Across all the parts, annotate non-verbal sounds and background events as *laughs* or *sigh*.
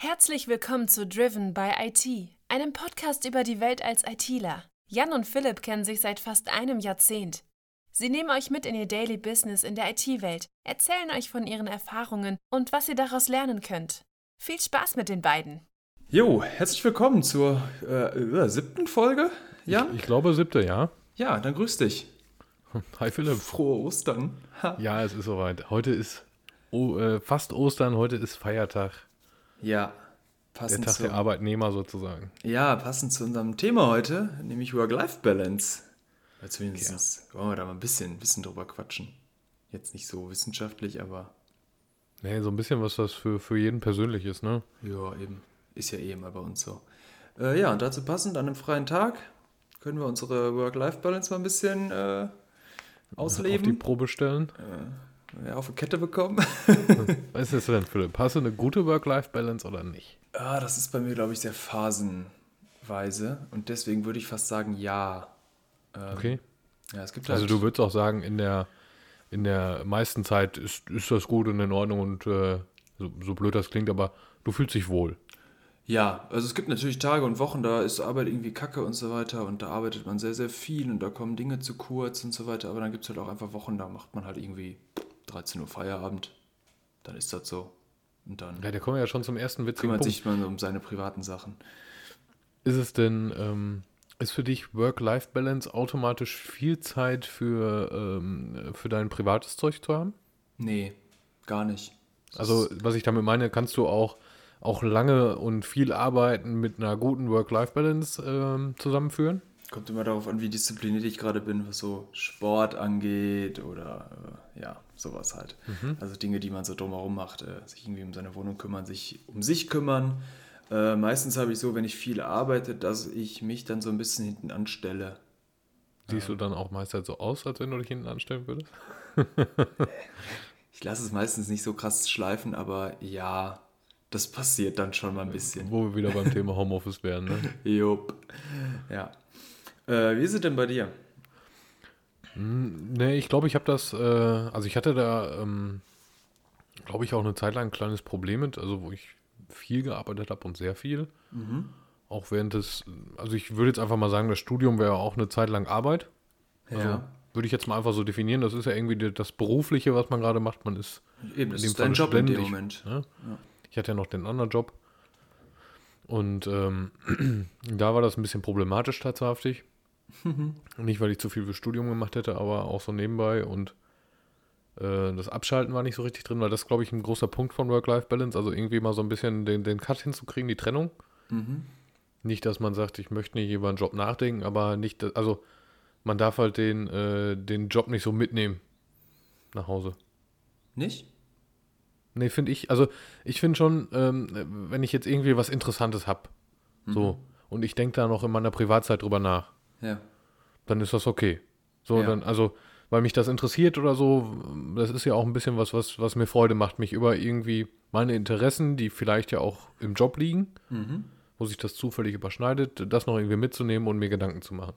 Herzlich willkommen zu Driven by IT, einem Podcast über die Welt als ITler. Jan und Philipp kennen sich seit fast einem Jahrzehnt. Sie nehmen euch mit in ihr Daily Business in der IT-Welt, erzählen euch von ihren Erfahrungen und was ihr daraus lernen könnt. Viel Spaß mit den beiden. Jo, herzlich willkommen zur äh, siebten Folge. Ja? Ich, ich, glaube siebte, ja. Ja, dann grüß dich. *laughs* Hi Philipp. Frohe Ostern. ja, es ist soweit. Heute ist oh, äh, fast Ostern, heute ist Feiertag. Ja, passend. Der Tag der Arbeitnehmer sozusagen. Ja, passend zu unserem Thema heute, nämlich Work-Life-Balance. Zumindest ja. wollen wir da mal ein bisschen, ein bisschen drüber quatschen. Jetzt nicht so wissenschaftlich, aber. Nee, so ein bisschen was das für, für jeden persönlich ist, ne? Ja, eben. Ist ja eh immer bei uns so. Äh, ja, und dazu passend an einem freien Tag können wir unsere Work-Life-Balance mal ein bisschen äh, ausleben. Auf die Probe stellen. Äh, ja, auf die Kette bekommen. *laughs* Was ist das denn, Philipp? Hast du eine gute Work-Life-Balance oder nicht? Ah, das ist bei mir, glaube ich, sehr phasenweise. Und deswegen würde ich fast sagen, ja. Ähm, okay. Ja, es gibt also halt also du würdest auch sagen, in der, in der meisten Zeit ist, ist das gut und in Ordnung und äh, so, so blöd das klingt, aber du fühlst dich wohl. Ja, also es gibt natürlich Tage und Wochen, da ist Arbeit irgendwie kacke und so weiter und da arbeitet man sehr, sehr viel und da kommen Dinge zu kurz und so weiter, aber dann gibt es halt auch einfach Wochen, da macht man halt irgendwie 13 Uhr Feierabend, dann ist das so. Und dann ja, der kommt ja schon zum ersten witzigen kümmert Punkt. sich man um seine privaten Sachen. Ist es denn, ähm, ist für dich Work-Life-Balance automatisch viel Zeit für, ähm, für dein privates Zeug zu haben? Nee, gar nicht. Das also, was ich damit meine, kannst du auch, auch lange und viel arbeiten mit einer guten Work-Life-Balance ähm, zusammenführen? Kommt immer darauf an, wie diszipliniert ich gerade bin, was so Sport angeht oder äh, ja, sowas halt. Mhm. Also Dinge, die man so drumherum macht, äh, sich irgendwie um seine Wohnung kümmern, sich um sich kümmern. Äh, meistens habe ich so, wenn ich viel arbeite, dass ich mich dann so ein bisschen hinten anstelle. Siehst du dann auch meist halt so aus, als wenn du dich hinten anstellen würdest? *laughs* ich lasse es meistens nicht so krass schleifen, aber ja, das passiert dann schon mal ein bisschen. Wo wir wieder beim Thema Homeoffice wären, ne? *laughs* Jupp. Ja. Äh, wie ist es denn bei dir? Hm, nee, ich glaube, ich habe das, äh, also ich hatte da, ähm, glaube ich, auch eine Zeit lang ein kleines Problem mit, also wo ich viel gearbeitet habe und sehr viel. Mhm. Auch während des, also ich würde jetzt einfach mal sagen, das Studium wäre auch eine Zeit lang Arbeit. Also ja. würde ich jetzt mal einfach so definieren, das ist ja irgendwie das Berufliche, was man gerade macht. Man ist Eben, das ist dein Job in dem Moment. Ne? Ja. Ich hatte ja noch den anderen Job. Und ähm, *clears throat* da war das ein bisschen problematisch tatsächlich. *laughs* Nicht, weil ich zu viel für Studium gemacht hätte, aber auch so nebenbei und äh, das Abschalten war nicht so richtig drin, weil das, glaube ich, ein großer Punkt von Work-Life-Balance, also irgendwie mal so ein bisschen den, den Cut hinzukriegen, die Trennung. Mhm. Nicht, dass man sagt, ich möchte nicht über einen Job nachdenken, aber nicht, also man darf halt den, äh, den Job nicht so mitnehmen nach Hause. Nicht? Nee, finde ich, also ich finde schon, ähm, wenn ich jetzt irgendwie was Interessantes habe, mhm. so, und ich denke da noch in meiner Privatzeit drüber nach, ja. Dann ist das okay. So, ja. dann, also, weil mich das interessiert oder so, das ist ja auch ein bisschen was, was, was mir Freude macht, mich über irgendwie meine Interessen, die vielleicht ja auch im Job liegen, mhm. wo sich das zufällig überschneidet, das noch irgendwie mitzunehmen und mir Gedanken zu machen.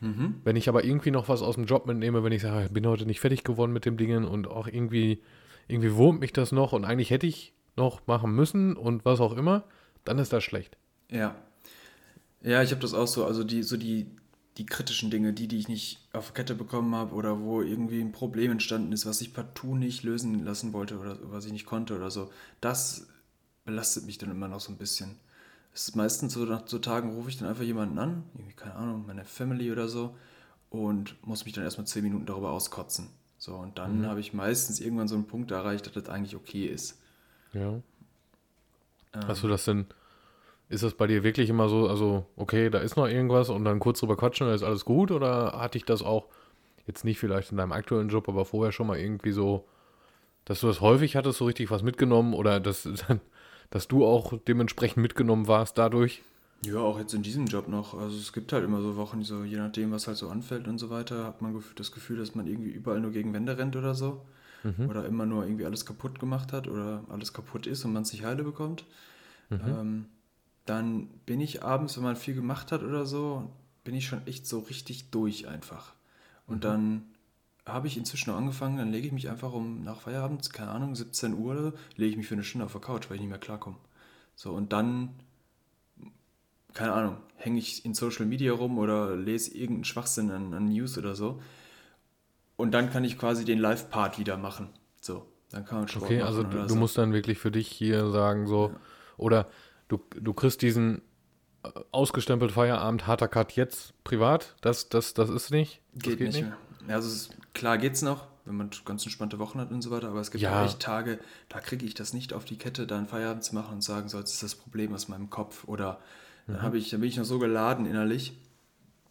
Mhm. Wenn ich aber irgendwie noch was aus dem Job mitnehme, wenn ich sage, ich bin heute nicht fertig geworden mit dem Dingen und auch irgendwie, irgendwie wurmt mich das noch und eigentlich hätte ich noch machen müssen und was auch immer, dann ist das schlecht. Ja. Ja, ich habe das auch so, also die, so die, die kritischen Dinge, die, die ich nicht auf Kette bekommen habe oder wo irgendwie ein Problem entstanden ist, was ich partout nicht lösen lassen wollte oder was ich nicht konnte oder so, das belastet mich dann immer noch so ein bisschen. Es ist meistens so, nach so Tagen rufe ich dann einfach jemanden an, irgendwie, keine Ahnung, meine Family oder so, und muss mich dann erstmal zehn Minuten darüber auskotzen. So, und dann mhm. habe ich meistens irgendwann so einen Punkt erreicht, dass das eigentlich okay ist. Ja. Ähm, Hast du das denn ist das bei dir wirklich immer so, also, okay, da ist noch irgendwas und dann kurz drüber quatschen, dann ist alles gut? Oder hatte ich das auch, jetzt nicht vielleicht in deinem aktuellen Job, aber vorher schon mal irgendwie so, dass du das häufig hattest, so richtig was mitgenommen oder dass, *laughs* dass du auch dementsprechend mitgenommen warst dadurch? Ja, auch jetzt in diesem Job noch. Also es gibt halt immer so Wochen, so je nachdem, was halt so anfällt und so weiter, hat man das Gefühl, dass man irgendwie überall nur gegen Wände rennt oder so. Mhm. Oder immer nur irgendwie alles kaputt gemacht hat oder alles kaputt ist und man es nicht heile bekommt. Mhm. Ähm, dann bin ich abends, wenn man viel gemacht hat oder so, bin ich schon echt so richtig durch einfach. Und mhm. dann habe ich inzwischen auch angefangen, dann lege ich mich einfach um nach Feierabend, keine Ahnung, 17 Uhr, lege ich mich für eine Stunde auf der Couch, weil ich nicht mehr klarkomme. So, und dann, keine Ahnung, hänge ich in Social Media rum oder lese irgendeinen Schwachsinn an, an News oder so. Und dann kann ich quasi den Live-Part wieder machen. So, dann kann man Sport Okay, also oder du, du so. musst dann wirklich für dich hier sagen, so, oder du, du kriegst diesen äh, ausgestempelt Feierabend, harter Cut jetzt privat, das, das, das ist nicht. Das Geht, nicht mehr. Ja, also es, klar geht's noch, wenn man ganz entspannte Wochen hat und so weiter, aber es gibt Ja. auch echt Tage, da kriege ich das nicht auf die Kette, da einen Feierabend zu machen und sagen, so, jetzt ist das Problem aus meinem Kopf oder Mhm. dann, habe ich, dann bin ich noch so geladen innerlich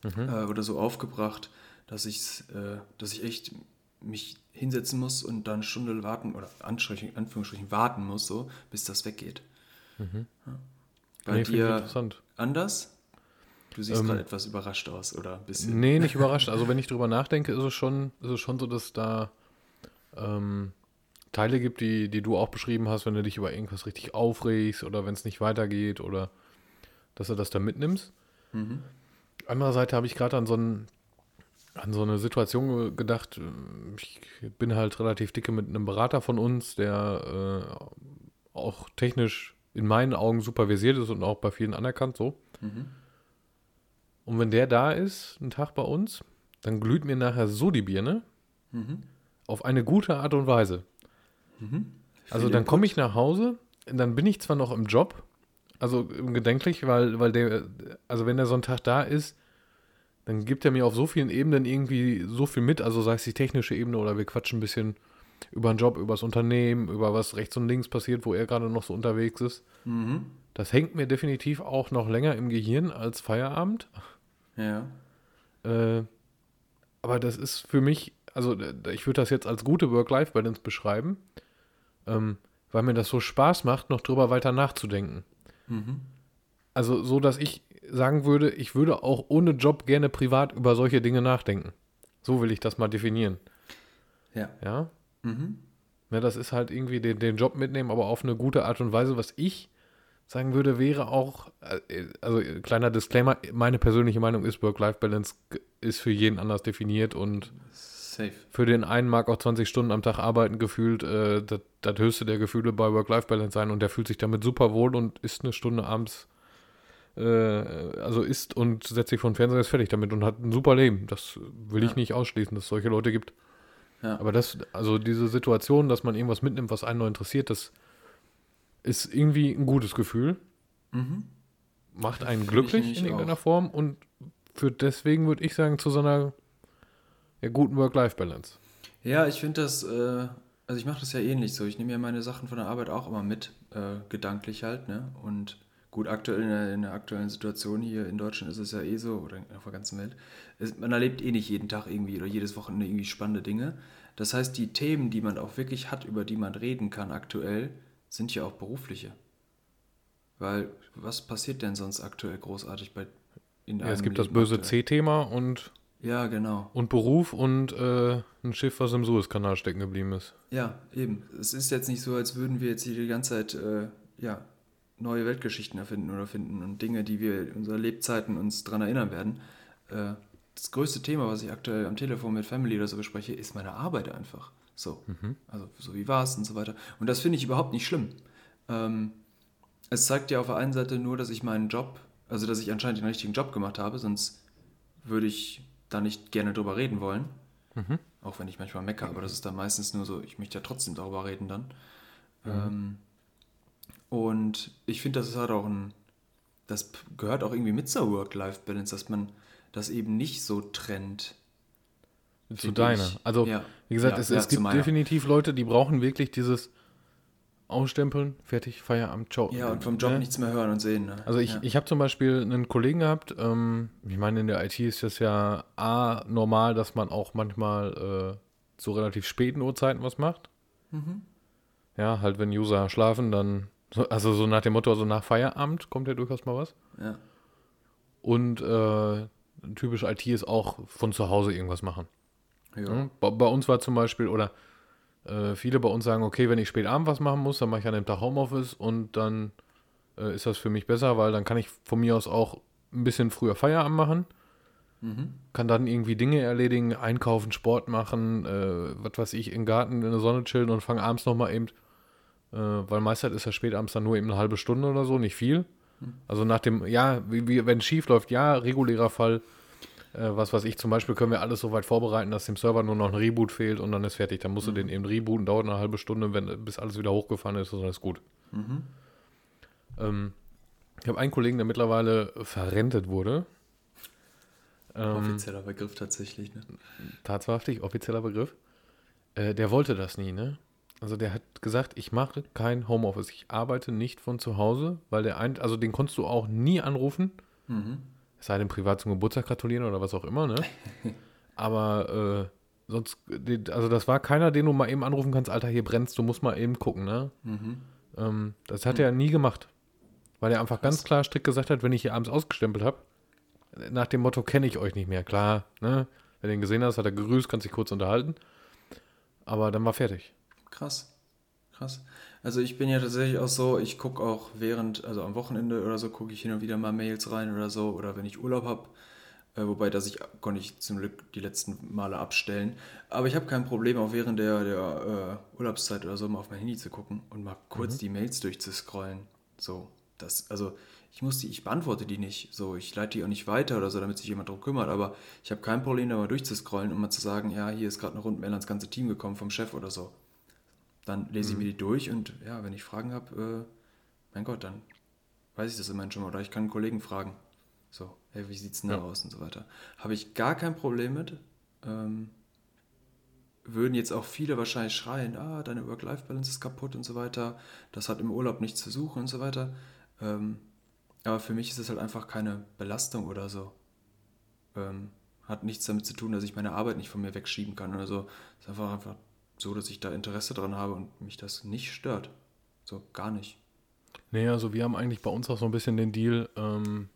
äh, oder so aufgebracht, dass, ich's, äh, dass ich echt mich hinsetzen muss und dann eine Stunde warten oder Anführungsstrichen warten muss, so, bis das weggeht. Ja. Bei Mhm. Nee, dir interessant. anders? Du siehst Ähm, gerade etwas überrascht aus oder ein bisschen. Nee, nicht *laughs* überrascht. Also wenn ich drüber nachdenke, ist es schon, ist es schon so, dass da ähm, Teile gibt, die, die du auch beschrieben hast, wenn du dich über irgendwas richtig aufregst oder wenn es nicht weitergeht oder dass du das da mitnimmst. Mhm. Andererseits habe ich gerade an so an so eine Situation ge- gedacht. äh, Ich bin halt relativ dicke mit einem Berater von uns, der äh, auch technisch in meinen Augen supervisiert ist und auch bei vielen anerkannt so. Mhm. Und wenn der da ist, einen Tag bei uns, dann glüht mir nachher so die Birne Mhm. auf eine gute Art und Weise. Also Viel dann komme ich nach Hause, dann bin ich zwar noch im Job, also gedenklich, weil, weil der, also wenn der so ein Tag da ist, dann gibt er mir auf so vielen Ebenen irgendwie so viel mit, also sei es die technische Ebene oder wir quatschen ein bisschen über den Job, über das Unternehmen, über was rechts und links passiert, wo er gerade noch so unterwegs ist. Mhm. Das hängt mir definitiv auch noch länger im Gehirn als Feierabend. Ja. Äh, aber das ist für mich, also äh, ich würde das jetzt als gute Work-Life-Balance beschreiben, ähm, weil mir das so Spaß macht, noch drüber weiter nachzudenken. Mhm. Also so, dass ich sagen würde, ich würde auch ohne Job gerne privat über solche Dinge nachdenken. So will ich das mal definieren. Ja. Ja, Mhm. ja das ist halt irgendwie den, den Job mitnehmen, aber auf eine gute Art und Weise, was ich sagen würde, wäre auch, äh, also äh, kleiner Disclaimer, meine persönliche Meinung ist, Work-Life-Balance ist für jeden anders definiert und Safe. für den einen mag auch 20 Stunden am Tag arbeiten gefühlt äh, das, das höchste der Gefühle bei Work-Life-Balance sein und der fühlt sich damit super wohl und isst eine Stunde abends, äh, also isst und setzt sich vor den Fernseher, ist fertig damit und hat ein super Leben. Das will ich Ja. nicht ausschließen, dass es solche Leute gibt. Ja. Aber das, also diese Situation, dass man irgendwas mitnimmt, was einen noch interessiert, das ist irgendwie ein gutes Gefühl, Mhm. macht einen glücklich in irgendeiner auch. Form und führt deswegen, würde ich sagen, zu so einer ja, guten Work-Life-Balance. Ja, ich finde das, äh, also ich mache das ja ähnlich so. Ich nehme ja meine Sachen von der Arbeit auch immer mit, äh, gedanklich halt, ne? Und gut, aktuell in der, in der aktuellen Situation hier in Deutschland ist es ja eh so, oder auf der ganzen Welt, es, man erlebt eh nicht jeden Tag irgendwie oder jedes Wochenende irgendwie spannende Dinge. Das heißt, die Themen, die man auch wirklich hat, über die man reden kann aktuell, sind ja auch berufliche. Weil, was passiert denn sonst aktuell großartig bei in Ja, es gibt das Leben böse aktuell? C-Thema und, Ja, genau. und Beruf und äh, ein Schiff, was im Suezkanal stecken geblieben ist. Ja, eben. Es ist jetzt nicht so, als würden wir jetzt hier die ganze Zeit äh, ja, neue Weltgeschichten erfinden oder finden und Dinge, die wir in unseren Lebzeiten uns dran erinnern werden. Äh, das größte Thema, was ich aktuell am Telefon mit Family oder so bespreche, ist meine Arbeit einfach. So. Also, so wie war es und so weiter. Und das finde ich überhaupt nicht schlimm. Ähm, es zeigt ja auf der einen Seite nur, dass ich meinen Job, also dass ich anscheinend den richtigen Job gemacht habe, sonst würde ich da nicht gerne drüber reden wollen. Auch wenn ich manchmal meckere, aber das ist dann meistens nur so, ich möchte ja trotzdem darüber reden dann. Ähm, und ich finde, das ist halt auch ein, das gehört auch irgendwie mit zur Work-Life-Balance, dass man das eben nicht so trennt. Zu deiner. ich. Also, Ja. wie gesagt, Ja, es, ja, es gibt definitiv Leute, die brauchen wirklich dieses Ausstempeln, fertig, Feierabend, ciao. Ja, und vom Job Ne? nichts mehr hören und sehen. Ne? Also ich, ja. ich habe zum Beispiel einen Kollegen gehabt, ähm, ich meine, in der IT ist das ja A, normal, dass man auch manchmal äh, zu relativ späten Uhrzeiten was macht. Mhm. Ja, halt wenn User schlafen, dann, so, also so nach dem Motto, also nach Feierabend kommt ja durchaus mal was. ja. Und äh, typisch IT ist auch von zu Hause irgendwas machen. Ja. Ja, bei, bei uns war zum Beispiel, oder äh, viele bei uns sagen, okay, wenn ich spät Abend was machen muss, dann mache ich an dem Tag Homeoffice und dann äh, ist das für mich besser, weil dann kann ich von mir aus auch ein bisschen früher Feierabend machen, Mhm. kann dann irgendwie Dinge erledigen, einkaufen, Sport machen, äh, was weiß ich, im Garten in der Sonne chillen und fange abends nochmal eben Äh, weil meistens ist ja spätabends dann nur eben eine halbe Stunde oder so, nicht viel. Also nach dem, ja, wie, wie, wenn es schief läuft, ja, regulärer Fall. Äh, was weiß ich, zum Beispiel können wir alles so weit vorbereiten, dass dem Server nur noch ein Reboot fehlt und dann ist fertig. Dann musst du den eben rebooten, dauert eine halbe Stunde, wenn, bis alles wieder hochgefahren ist und dann ist gut. Ähm, ich habe einen Kollegen, der mittlerweile verrentet wurde. Ähm, Offizieller Begriff tatsächlich, ne? tatsächlich, offizieller Begriff. Äh, der wollte das nie, ne? Also der hat gesagt, ich mache kein Homeoffice. Ich arbeite nicht von zu Hause, weil der ein, also den konntest du auch nie anrufen. Es sei denn privat zum Geburtstag gratulieren oder was auch immer, ne? *laughs* Aber äh, sonst, also das war keiner, den du mal eben anrufen kannst, Alter, hier brennst, du musst mal eben gucken, ne? Ähm, das hat er nie gemacht. Weil er einfach ganz klar strikt gesagt hat, wenn ich hier abends ausgestempelt habe, nach dem Motto kenne ich euch nicht mehr. Klar, ne? Wenn du ihn gesehen hast, hat er gegrüßt, kannst dich kurz unterhalten. Aber dann war fertig. Krass. Krass. Also ich bin ja tatsächlich auch so, ich gucke auch während, also am Wochenende oder so, gucke ich hin und wieder mal Mails rein oder so, oder wenn ich Urlaub habe. Äh, wobei, das ich, konnte ich zum Glück die letzten Male abstellen. Aber ich habe kein Problem, auch während der, der äh, Urlaubszeit oder so mal auf mein Handy zu gucken und mal kurz die Mails durchzuscrollen. So, das, also ich muss die, ich beantworte die nicht. So, ich leite die auch nicht weiter oder so, damit sich jemand darum kümmert. Aber ich habe kein Problem, da mal durchzuscrollen und mal zu sagen, ja, hier ist gerade eine Rundmail ans ganze Team gekommen vom Chef oder so. Dann lese ich mir die durch und ja, wenn ich Fragen habe, äh, mein Gott, dann weiß ich das immerhin schon mal. Oder ich kann einen Kollegen fragen. So, hey, wie sieht's denn da Ja. aus und so weiter. Habe ich gar kein Problem mit. Ähm, würden jetzt auch viele wahrscheinlich schreien, ah, deine Work-Life-Balance ist kaputt und so weiter. Das hat im Urlaub nichts zu suchen und so weiter. Ähm, aber für mich ist es halt einfach keine Belastung oder so. Ähm, hat nichts damit zu tun, dass ich meine Arbeit nicht von mir wegschieben kann oder so. Es ist einfach, einfach so, dass ich da Interesse dran habe und mich das nicht stört. So, gar nicht. Nee, also wir haben eigentlich bei uns auch so ein bisschen den Deal, ähm,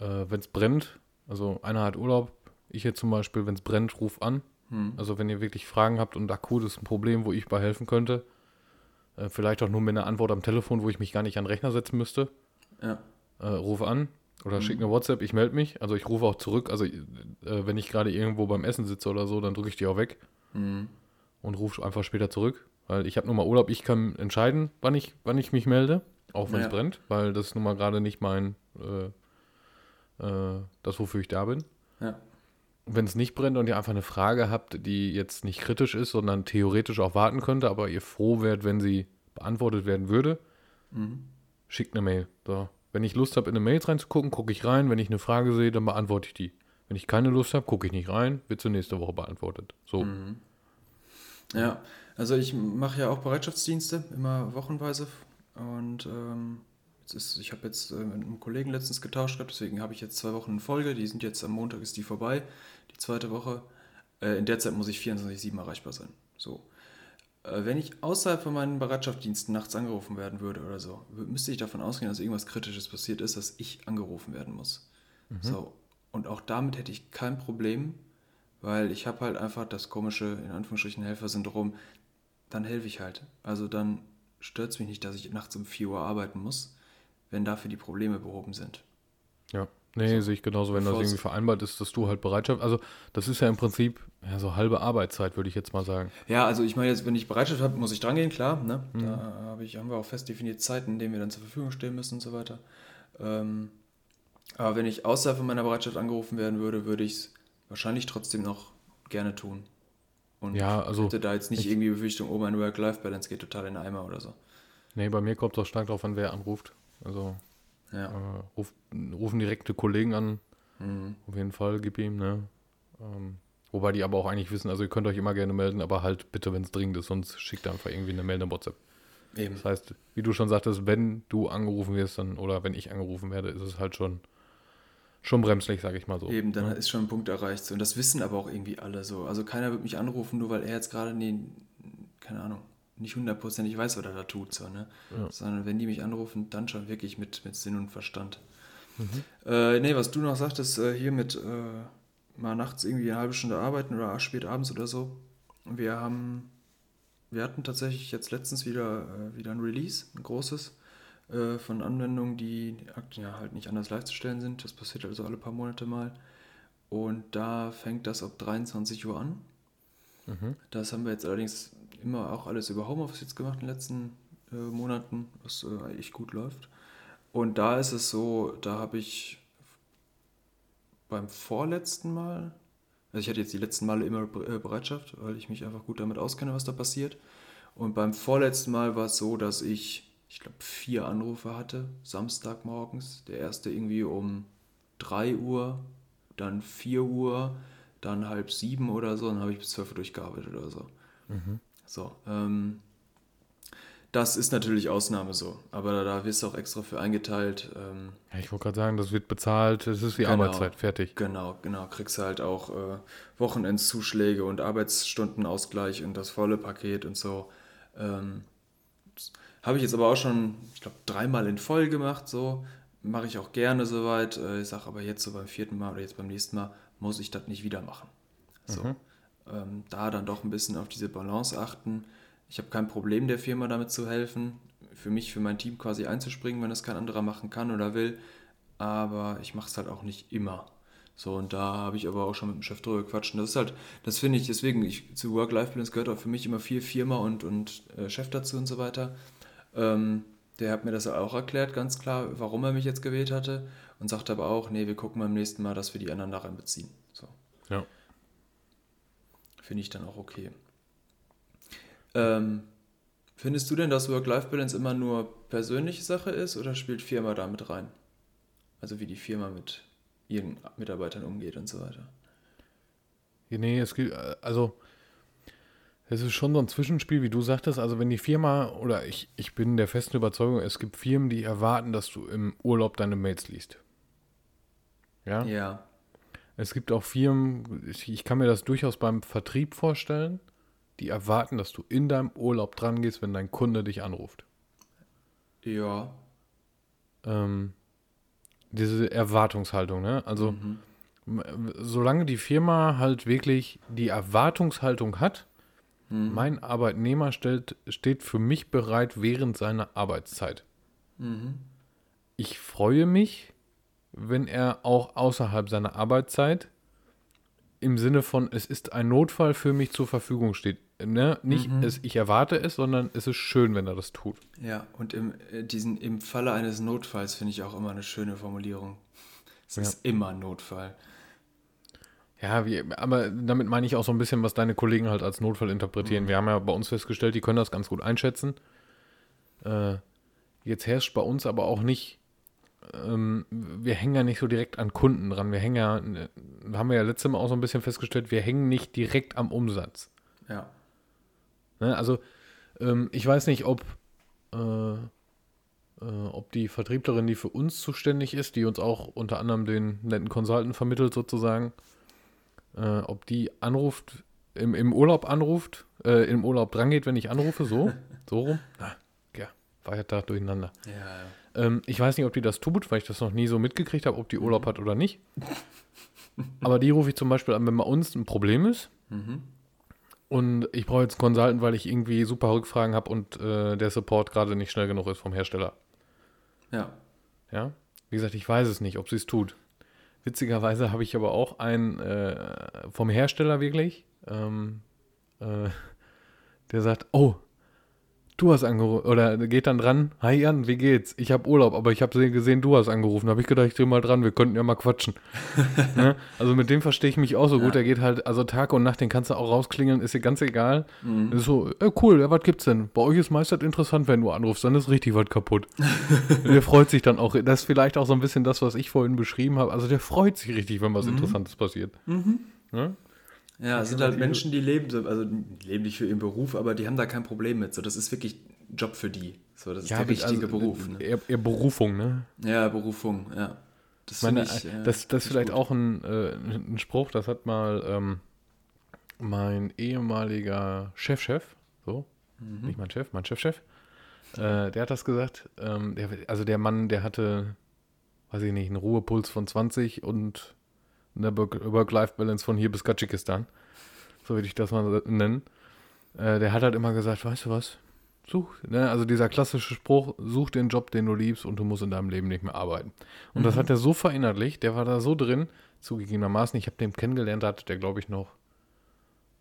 äh, wenn es brennt, also einer hat Urlaub, ich jetzt zum Beispiel, wenn es brennt, ruf an. Also wenn ihr wirklich Fragen habt und akut ist ein Problem, wo ich bei helfen könnte, äh, vielleicht auch nur mit einer Antwort am Telefon, wo ich mich gar nicht an den Rechner setzen müsste, Ja. äh, ruf an oder schick eine WhatsApp, ich melde mich. Also ich rufe auch zurück. Also äh, wenn ich gerade irgendwo beim Essen sitze oder so, dann drücke ich die auch weg Mhm. und rufe einfach später zurück. Weil ich habe nun mal Urlaub, ich kann entscheiden, wann ich, wann ich mich melde, auch wenn es Ja. brennt, weil das ist nun mal gerade nicht mein, äh, äh, das, wofür ich da bin. Ja. Wenn es nicht brennt und ihr einfach eine Frage habt, die jetzt nicht kritisch ist, sondern theoretisch auch warten könnte, aber ihr froh wärt, wenn sie beantwortet werden würde, Mhm. schickt eine Mail. So. Wenn ich Lust habe, in eine Mail reinzugucken, gucke ich rein. Wenn ich eine Frage sehe, dann beantworte ich die. Wenn ich keine Lust habe, gucke ich nicht rein, wird zur nächste Woche beantwortet. So. Mhm. Ja, also ich mache ja auch Bereitschaftsdienste, immer wochenweise. Und ähm, jetzt ist, ich habe jetzt äh, mit einem Kollegen letztens getauscht gehabt, deswegen habe ich jetzt zwei Wochen in Folge. Die sind jetzt am Montag ist die vorbei, die zweite Woche. Äh, in der Zeit muss ich 24-7 erreichbar sein. So. Äh, wenn ich außerhalb von meinen Bereitschaftsdiensten nachts angerufen werden würde oder so, müsste ich davon ausgehen, dass irgendwas Kritisches passiert ist, dass ich angerufen werden muss. So. Und auch damit hätte ich kein Problem, weil ich habe halt einfach das komische, in Anführungsstrichen, Helfersyndrom. Dann helfe ich halt. Also dann stört es mich nicht, dass ich nachts um 4 Uhr arbeiten muss, wenn dafür die Probleme behoben sind. Ja. Nee, sehe ich genauso, wenn das Bevor es- irgendwie vereinbart ist, dass du halt Bereitschaft, also das ist ja im Prinzip ja, so halbe Arbeitszeit, würde ich jetzt mal sagen. Ja, also ich meine jetzt, wenn ich Bereitschaft habe, muss ich dran gehen, klar. Ne? Da habe ich, haben wir auch fest definierte Zeiten, in denen wir dann zur Verfügung stehen müssen und so weiter. Ähm, aber wenn ich außerhalb von meiner Bereitschaft angerufen werden würde, würde ich es wahrscheinlich trotzdem noch gerne tun. Und Ja, also hätte da jetzt nicht ich- irgendwie Befürchtung, oh, meine Work-Life-Balance geht total in den Eimer oder so. Nee, bei mir kommt es auch stark darauf an, wer anruft. Also Ja. äh, ruf, rufen direkte Kollegen an, Mhm. auf jeden Fall, gib ihm, ne? Ähm, wobei die aber auch eigentlich wissen, also ihr könnt euch immer gerne melden, aber halt bitte, wenn es dringend ist, sonst schickt einfach irgendwie eine Mail in WhatsApp. Eben. Das heißt, wie du schon sagtest, wenn du angerufen wirst, dann, oder wenn ich angerufen werde, ist es halt schon, schon bremslich, sage ich mal so. Eben, dann ist schon ein Punkt erreicht. So. Und das wissen aber auch irgendwie alle so. Also keiner wird mich anrufen, nur weil er jetzt gerade, nee, keine Ahnung, nicht hundertprozentig weiß, was er da tut. So, ne? Ja. Sondern wenn die mich anrufen, dann schon wirklich mit, mit Sinn und Verstand. Mhm. Äh, nee, was du noch sagtest, äh, hier mit äh, mal nachts irgendwie eine halbe Stunde arbeiten oder spät abends oder so. Wir haben, wir hatten tatsächlich jetzt letztens wieder, äh, wieder ein Release, ein großes, äh, von Anwendungen, die ja, halt nicht anders live zu stellen sind. Das passiert also alle paar Monate mal. Und da fängt das ab 23 Uhr an. Mhm. Das haben wir jetzt allerdings immer auch alles über Homeoffice jetzt gemacht in den letzten äh, Monaten, was äh, echt gut läuft. Und da ist es so, da habe ich beim vorletzten Mal, also ich hatte jetzt die letzten Male immer äh, Bereitschaft, weil ich mich einfach gut damit auskenne, was da passiert. Und beim vorletzten Mal war es so, dass ich, ich glaube, vier Anrufe hatte, Samstagmorgens. Der erste irgendwie um 3 Uhr, dann 4 Uhr, dann halb sieben oder so, dann habe ich bis 12 Uhr durchgearbeitet oder so. Mhm. So, ähm, das ist natürlich Ausnahme so, aber da, da wirst du auch extra für eingeteilt. Ähm, ja, ich wollte gerade sagen, das wird bezahlt, das ist wie genau, Arbeitszeit, fertig. Genau, genau. Kriegst halt auch äh, Wochenendszuschläge und Arbeitsstundenausgleich und das volle Paket und so. Ähm, Habe ich jetzt aber auch schon, ich glaube, dreimal in voll gemacht, so. Mache ich auch gerne soweit. Äh, ich sage aber jetzt so beim vierten Mal oder jetzt beim nächsten Mal muss ich das nicht wieder machen. So. Mhm. Ähm, da dann doch ein bisschen auf diese Balance achten ich habe kein Problem, der Firma damit zu helfen, für mich, für mein Team quasi einzuspringen, wenn es kein anderer machen kann oder will. Aber ich mache es halt auch nicht immer. So, und da habe ich aber auch schon mit dem Chef drüber gequatscht. Und das ist halt, das finde ich, deswegen, ich, zu Work-Life-Balance gehört auch für mich immer viel Firma und, und äh, Chef dazu und so weiter. Ähm, der hat mir das auch erklärt, ganz klar, warum er mich jetzt gewählt hatte. Und sagt aber auch, nee, wir gucken beim nächsten Mal, dass wir die anderen da reinbeziehen. So. Ja. Finde ich dann auch okay. Ähm, findest du denn, dass Work-Life-Balance immer nur persönliche Sache ist oder spielt Firma da mit rein? Also wie die Firma mit ihren Mitarbeitern umgeht und so weiter. Nee, es gibt, also es ist schon so ein Zwischenspiel, wie du sagtest. Also wenn die Firma, oder ich, ich bin der festen Überzeugung, es gibt Firmen, die erwarten, dass du im Urlaub deine Mails liest. Ja? Ja. Es gibt auch Firmen, ich, ich kann mir das durchaus beim Vertrieb vorstellen, die erwarten, dass du in deinem Urlaub dran gehst, wenn dein Kunde dich anruft. Ja. Ähm, diese Erwartungshaltung, ne? Also, mhm. solange die Firma halt wirklich die Erwartungshaltung hat, mhm. mein Arbeitnehmer stellt, steht für mich bereit während seiner Arbeitszeit. Mhm. Ich freue mich, wenn er auch außerhalb seiner Arbeitszeit im Sinne von, es ist ein Notfall für mich zur Verfügung steht. Ne? Nicht, mhm. es, ich erwarte es, sondern es ist schön, wenn er das tut. Ja, und im, äh, diesen, im Falle eines Notfalls finde ich auch immer eine schöne Formulierung. Es ja. ist immer ein Notfall. Ja, wie, aber damit meine ich auch so ein bisschen, was deine Kollegen halt als Notfall interpretieren. Mhm. Wir haben ja bei uns festgestellt, die können das ganz gut einschätzen. Äh, jetzt herrscht bei uns aber auch nicht ähm, wir hängen ja nicht so direkt an Kunden dran. Wir hängen ja, haben wir ja letztes Mal auch so ein bisschen festgestellt, wir hängen nicht direkt am Umsatz. Ja. Ne, also, ähm, ich weiß nicht, ob, äh, äh, ob die Vertrieblerin, die für uns zuständig ist, die uns auch unter anderem den netten Consultant vermittelt sozusagen, äh, ob die anruft, im, im Urlaub anruft, äh, im Urlaub drangeht, wenn ich anrufe, so, *laughs* so rum. Ah, ja, war ja da durcheinander. Ja, ja. Ähm, ich weiß nicht, ob die das tut, weil ich das noch nie so mitgekriegt habe, ob die Urlaub mhm. hat oder nicht. *laughs* Aber die rufe ich zum Beispiel an, wenn bei uns ein Problem ist. Mhm. Und ich brauche jetzt einen Consultant, weil ich irgendwie super Rückfragen habe und äh, der Support gerade nicht schnell genug ist vom Hersteller. Ja. Ja. Wie gesagt, ich weiß es nicht, ob sie es tut. Witzigerweise habe ich aber auch einen äh, vom Hersteller wirklich, ähm, äh, *laughs* der sagt, oh, Du hast angerufen, oder geht dann dran, hi Jan, wie geht's? Ich habe Urlaub, aber ich habe gesehen, du hast angerufen. Da habe ich gedacht, ich drehe mal dran, wir könnten ja mal quatschen. *laughs* ne? Also mit dem verstehe ich mich auch so ja. gut. Der geht halt, also Tag und Nacht, den kannst du auch rausklingeln, ist dir ganz egal. Mhm. ist so, äh, cool, ja, was gibt's denn? Bei euch ist meist das interessant, wenn du anrufst, dann ist richtig was kaputt. *laughs* der freut sich dann auch, das ist vielleicht auch so ein bisschen das, was ich vorhin beschrieben habe. Also der freut sich richtig, wenn was mhm. Interessantes passiert. Mhm. Ne? Ja, es sind halt Menschen, die leben, so, also leben nicht für ihren Beruf, aber die haben da kein Problem mit. So, das ist wirklich Job für die. So, das ist ja, der richtige also, Beruf. Ne? Eher, eher, Berufung, ne? Ja, Berufung, ja. Das, meine, ich, äh, das, das ist vielleicht gut. auch ein, äh, ein Spruch, das hat mal ähm, mein ehemaliger Chefchef, -Chef, so, mhm. nicht mein Chef, mein Chefchef, -Chef, äh, der hat das gesagt. Ähm, der, also der Mann, der hatte, weiß ich nicht, einen Ruhepuls von 20 und eine Work-Life-Balance von hier bis Tadschikistan. So würde ich das mal nennen. Äh, der hat halt immer gesagt, weißt du was? Such, ne? also dieser klassische Spruch, such den Job, den du liebst und du musst in deinem Leben nicht mehr arbeiten. Und mhm. das hat er so verinnerlicht, der war da so drin, zugegebenermaßen, ich habe den kennengelernt, da hatte der, glaube ich, noch,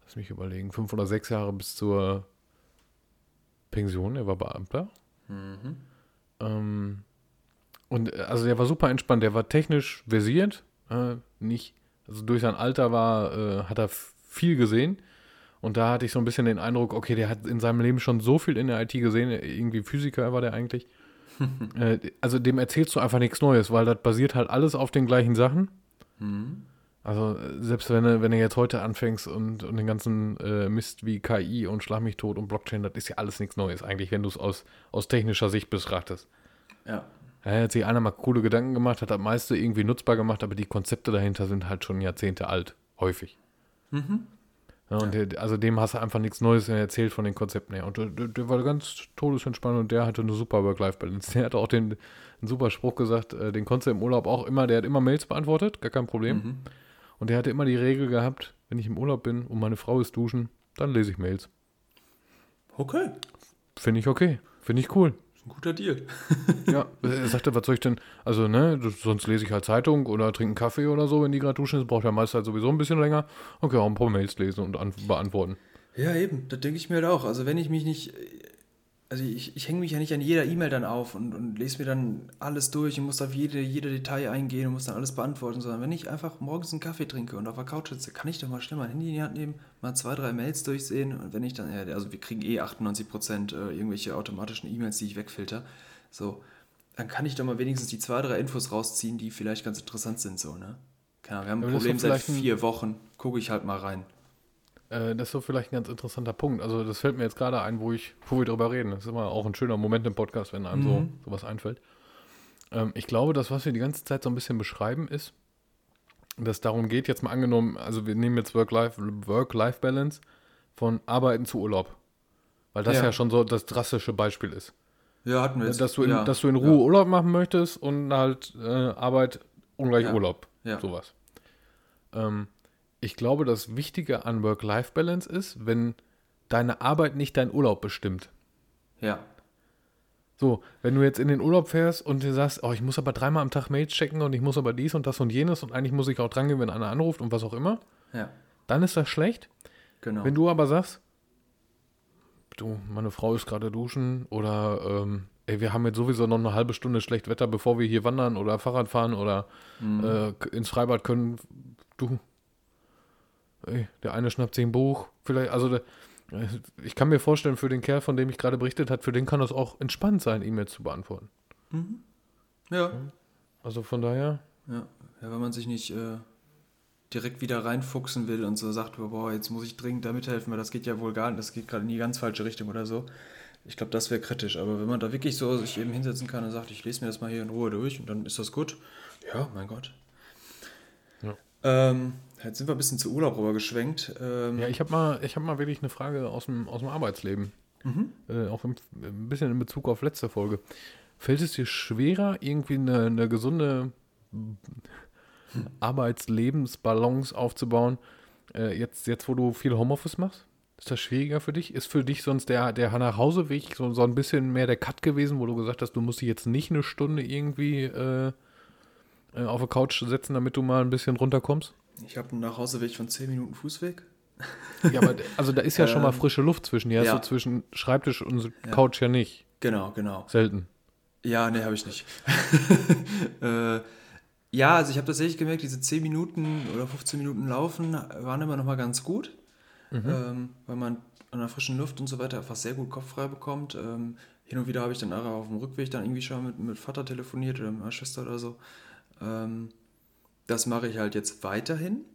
lass mich überlegen, fünf oder sechs Jahre bis zur Pension, er war Beamter. Ähm, und äh, also der war super entspannt, der war technisch versiert, äh, nicht, also durch sein Alter war, äh, hat er viel gesehen. Und da hatte ich so ein bisschen den Eindruck, okay, der hat in seinem Leben schon so viel in der IT gesehen, irgendwie Physiker war der eigentlich. *laughs* äh, also dem erzählst du einfach nichts Neues, weil das basiert halt alles auf den gleichen Sachen. Also äh, selbst wenn du, wenn du jetzt heute anfängst und, und den ganzen äh, Mist wie KI und Schlag mich tot und Blockchain, das ist ja alles nichts Neues eigentlich, wenn du es aus, aus technischer Sicht betrachtest. Ja. Da hat sich einer mal coole Gedanken gemacht, hat das meiste irgendwie nutzbar gemacht, aber die Konzepte dahinter sind halt schon Jahrzehnte alt, häufig. Ja, und der, also dem hast du einfach nichts Neues erzählt von den Konzepten her. Und der, der, war ganz todesentspannt und der hatte eine super Work-Life-Balance. Der hat auch den, einen super Spruch gesagt, äh, den konntest du im Urlaub auch immer, der hat immer Mails beantwortet, gar kein Problem. Und der hatte immer die Regel gehabt, wenn ich im Urlaub bin und meine Frau ist duschen, dann lese ich Mails. Okay. Finde ich okay. Finde ich cool. Ein guter Deal. Ja, *laughs* er sagte, was soll ich denn, also, ne, sonst lese ich halt Zeitung oder trinke einen Kaffee oder so, wenn die gerade duschen ist, braucht der Meister halt sowieso ein bisschen länger. Okay, auch ein paar Mails lesen und an, beantworten. Ja, eben, das denke ich mir halt auch. Also wenn ich mich nicht, also ich, ich hänge mich ja nicht an jeder E-Mail dann auf und, und lese mir dann alles durch und muss auf jede, jede Detail eingehen und muss dann alles beantworten, sondern wenn ich einfach morgens einen Kaffee trinke und auf der Couch sitze, kann ich doch mal schnell mein Handy in die Hand nehmen, mal zwei, drei Mails durchsehen und wenn ich dann, ja, also wir kriegen eh 98% äh, irgendwelche automatischen E-Mails, die ich wegfilter, so, dann kann ich doch mal wenigstens die zwei, drei Infos rausziehen, die vielleicht ganz interessant sind, so, ne? Keine Ahnung, wir haben ein Problem seit vier Wochen, gucke ich halt mal rein. Äh, das ist so vielleicht ein ganz interessanter Punkt. Also, das fällt mir jetzt gerade ein, wo, ich, wo wir drüber reden. Das ist immer auch ein schöner Moment im Podcast, wenn einem so sowas einfällt. Ähm, ich glaube, das, was wir die ganze Zeit so ein bisschen beschreiben, ist, dass es darum geht, jetzt mal angenommen, also wir nehmen jetzt Work-Life- Work-Life-Balance von Arbeiten zu Urlaub. Weil das ja. Ja. schon so das drastische Beispiel ist. Ja, hatten wir jetzt. dass, du in, ja, dass du in Ruhe ja. Urlaub machen möchtest und halt äh, Arbeit ungleich Ja. Urlaub. Ja. Sowas. Ähm, ich glaube, das Wichtige an Work-Life-Balance ist, wenn deine Arbeit nicht dein Urlaub bestimmt. Ja. So, wenn du jetzt in den Urlaub fährst und dir sagst, oh, ich muss aber dreimal am Tag Mails checken und ich muss aber dies und das und jenes und eigentlich muss ich auch dran gehen, wenn einer anruft und was auch immer, Ja, dann ist das schlecht. genau. Wenn du aber sagst, du, meine Frau ist gerade duschen oder ähm, ey, wir haben jetzt sowieso noch eine halbe Stunde schlecht Wetter, bevor wir hier wandern oder Fahrrad fahren oder äh, k- ins Freibad können, du, ey, der eine schnappt sich ein Buch, vielleicht, also der, ich kann mir vorstellen, für den Kerl, von dem ich gerade berichtet habe, für den kann das auch entspannt sein, E-Mails zu beantworten. ja. Also von daher, ja. Ja, wenn man sich nicht äh, direkt wieder reinfuchsen will und so sagt, boah, jetzt muss ich dringend da mithelfen, weil das geht ja wohl gar nicht, das geht gerade in die ganz falsche Richtung oder so. Ich glaube, das wäre kritisch. Aber wenn man da wirklich so sich eben hinsetzen kann und sagt, ich lese mir das mal hier in Ruhe durch und dann ist das gut. Ja, mein Gott. Ja. Ähm, jetzt sind wir ein bisschen zu Urlaub rüber geschwenkt. Ähm, ja, ich habe mal, ich habe mal wirklich eine Frage aus dem, aus dem Arbeitsleben. Äh, auch im, ein bisschen in Bezug auf letzte Folge. Fällt es dir schwerer, irgendwie eine, eine gesunde Arbeitslebensbalance aufzubauen, äh, jetzt, jetzt, wo du viel Homeoffice machst? Ist das schwieriger für dich? Ist für dich sonst der, der Nachhauseweg so, so ein bisschen mehr der Cut gewesen, wo du gesagt hast, du musst dich jetzt nicht eine Stunde irgendwie äh, äh, auf der Couch setzen, damit du mal ein bisschen runterkommst? Ich habe einen Nachhauseweg von 10 Minuten Fußweg. Ja, aber also da ist ja schon mal frische Luft zwischen. Ja, ja. so zwischen Schreibtisch und Couch ja nicht. Genau, genau. Selten. Ja, nee, habe ich nicht. *laughs* äh, ja, also ich habe tatsächlich gemerkt, diese 10 Minuten oder 15 Minuten Laufen waren immer noch mal ganz gut, ähm, weil man an der frischen Luft und so weiter einfach sehr gut kopffrei bekommt. Ähm, hin und wieder habe ich dann auch auf dem Rückweg dann irgendwie schon mit, mit Vater telefoniert oder mit meiner Schwester oder so. Ähm, das mache ich halt jetzt weiterhin.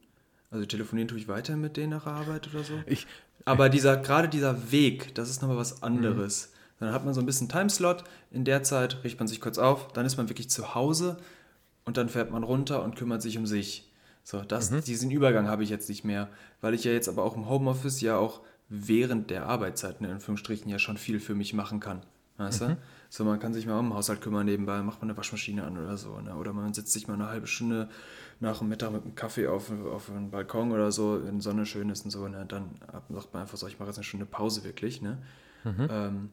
Also telefonieren tue ich weiterhin mit denen nach der Arbeit oder so. Ich, Aber dieser, gerade dieser Weg, das ist nochmal was anderes. Dann hat man so ein bisschen Timeslot. In der Zeit riecht man sich kurz auf, dann ist man wirklich zu Hause und dann fährt man runter und kümmert sich um sich. So, das, diesen Übergang habe ich jetzt nicht mehr, weil ich ja jetzt aber auch im Homeoffice ja auch während der Arbeitszeiten in Anführungsstrichen ja schon viel für mich machen kann. Weißt du? So, man kann sich mal um den Haushalt kümmern nebenbei, macht man eine Waschmaschine an oder so. Ne? Oder man setzt sich mal eine halbe Stunde nach dem Mittag mit einem Kaffee auf, auf einen Balkon oder so, wenn Sonne schön ist und so. Ne? Dann sagt man einfach so, ich mache jetzt eine Stunde Pause wirklich. Ne? Ähm,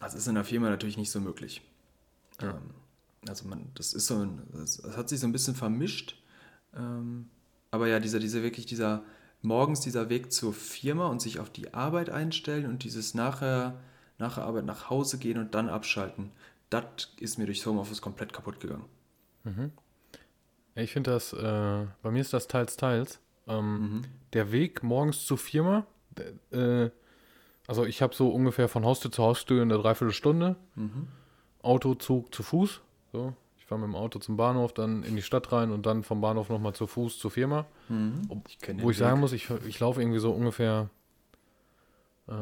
das ist in der Firma natürlich nicht so möglich. Ähm, also man, das ist so ein, das, das hat sich so ein bisschen vermischt. Ähm, aber ja, dieser, dieser wirklich dieser morgens dieser Weg zur Firma und sich auf die Arbeit einstellen und dieses nachher nach der Arbeit nach Hause gehen und dann abschalten. Das ist mir durchs Homeoffice komplett kaputt gegangen. Ja, Ich finde das, äh, bei mir ist das teils, teils. Ähm, Der Weg morgens zur Firma, äh, also ich habe so ungefähr von Haustür zu Haustür eine Dreiviertelstunde. Auto, Zug zu Fuß. So. Ich fahre mit dem Auto zum Bahnhof, dann in die Stadt rein und dann vom Bahnhof nochmal zu Fuß zur Firma. Ob, Ich wo ich Weg. sagen muss, ich, ich laufe irgendwie so ungefähr äh,